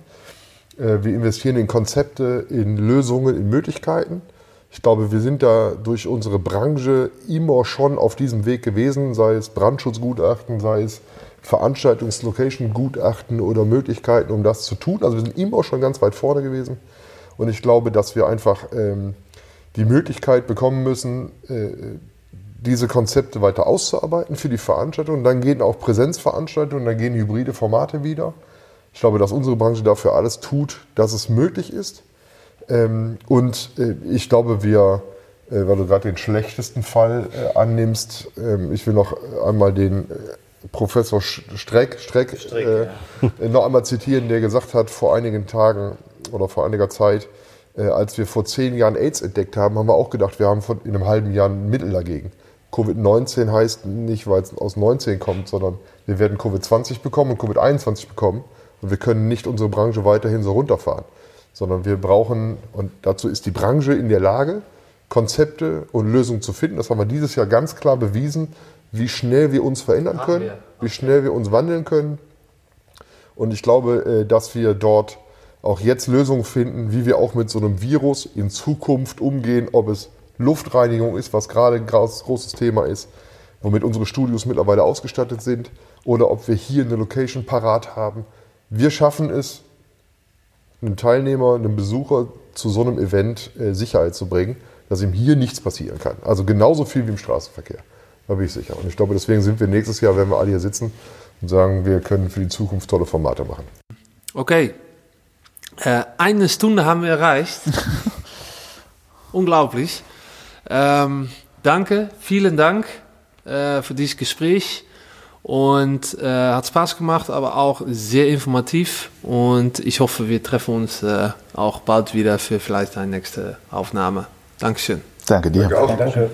Äh, wir investieren in Konzepte, in Lösungen, in Möglichkeiten. Ich glaube, wir sind da durch unsere Branche immer schon auf diesem Weg gewesen, sei es Brandschutzgutachten, sei es Veranstaltungslocation-Gutachten oder Möglichkeiten, um das zu tun. Also wir sind immer schon ganz weit vorne gewesen. Und ich glaube, dass wir einfach ähm, die Möglichkeit bekommen müssen, äh, diese Konzepte weiter auszuarbeiten für die Veranstaltung. Dann gehen auch Präsenzveranstaltungen, dann gehen hybride Formate wieder. Ich glaube, dass unsere Branche dafür alles tut, dass es möglich ist. Ähm, und äh, ich glaube, wir, äh, weil du gerade den schlechtesten Fall äh, annimmst, ähm, ich will noch einmal den äh, Professor Streck, Streck, Streck äh, ja. noch einmal zitieren, der gesagt hat, vor einigen Tagen oder vor einiger Zeit, äh, als wir vor zehn Jahren AIDS entdeckt haben, haben wir auch gedacht, wir haben von, in einem halben Jahr ein Mittel dagegen. Covid-19 heißt nicht, weil es aus 19 kommt, sondern wir werden Covid-20 bekommen und Covid-21 bekommen und wir können nicht unsere Branche weiterhin so runterfahren, sondern wir brauchen, und dazu ist die Branche in der Lage, Konzepte und Lösungen zu finden. Das haben wir dieses Jahr ganz klar bewiesen wie schnell wir uns verändern können, wie schnell wir uns wandeln können. Und ich glaube, äh, dass wir dort auch jetzt Lösungen finden, wie wir auch mit so einem Virus in Zukunft umgehen, ob es Luftreinigung ist, was gerade ein großes Thema ist, womit unsere Studios mittlerweile ausgestattet sind, oder ob wir hier eine Location parat haben. Wir schaffen es, einem Teilnehmer, einem Besucher zu so einem Event äh, Sicherheit zu bringen, dass ihm hier nichts passieren kann. Also genauso viel wie im Straßenverkehr. Da bin ich sicher. Und ich glaube, deswegen sind wir nächstes Jahr, wenn wir alle hier sitzen und sagen, wir können für die Zukunft tolle Formate machen. Okay. Äh, eine Stunde haben wir erreicht. <laughs> Unglaublich. Ähm, danke, vielen Dank äh, für dieses Gespräch. Und äh, hat Spaß gemacht, aber auch sehr informativ. Und ich hoffe, wir treffen uns äh, auch bald wieder für vielleicht eine nächste Aufnahme. Dankeschön. Danke dir. Danke. Danke.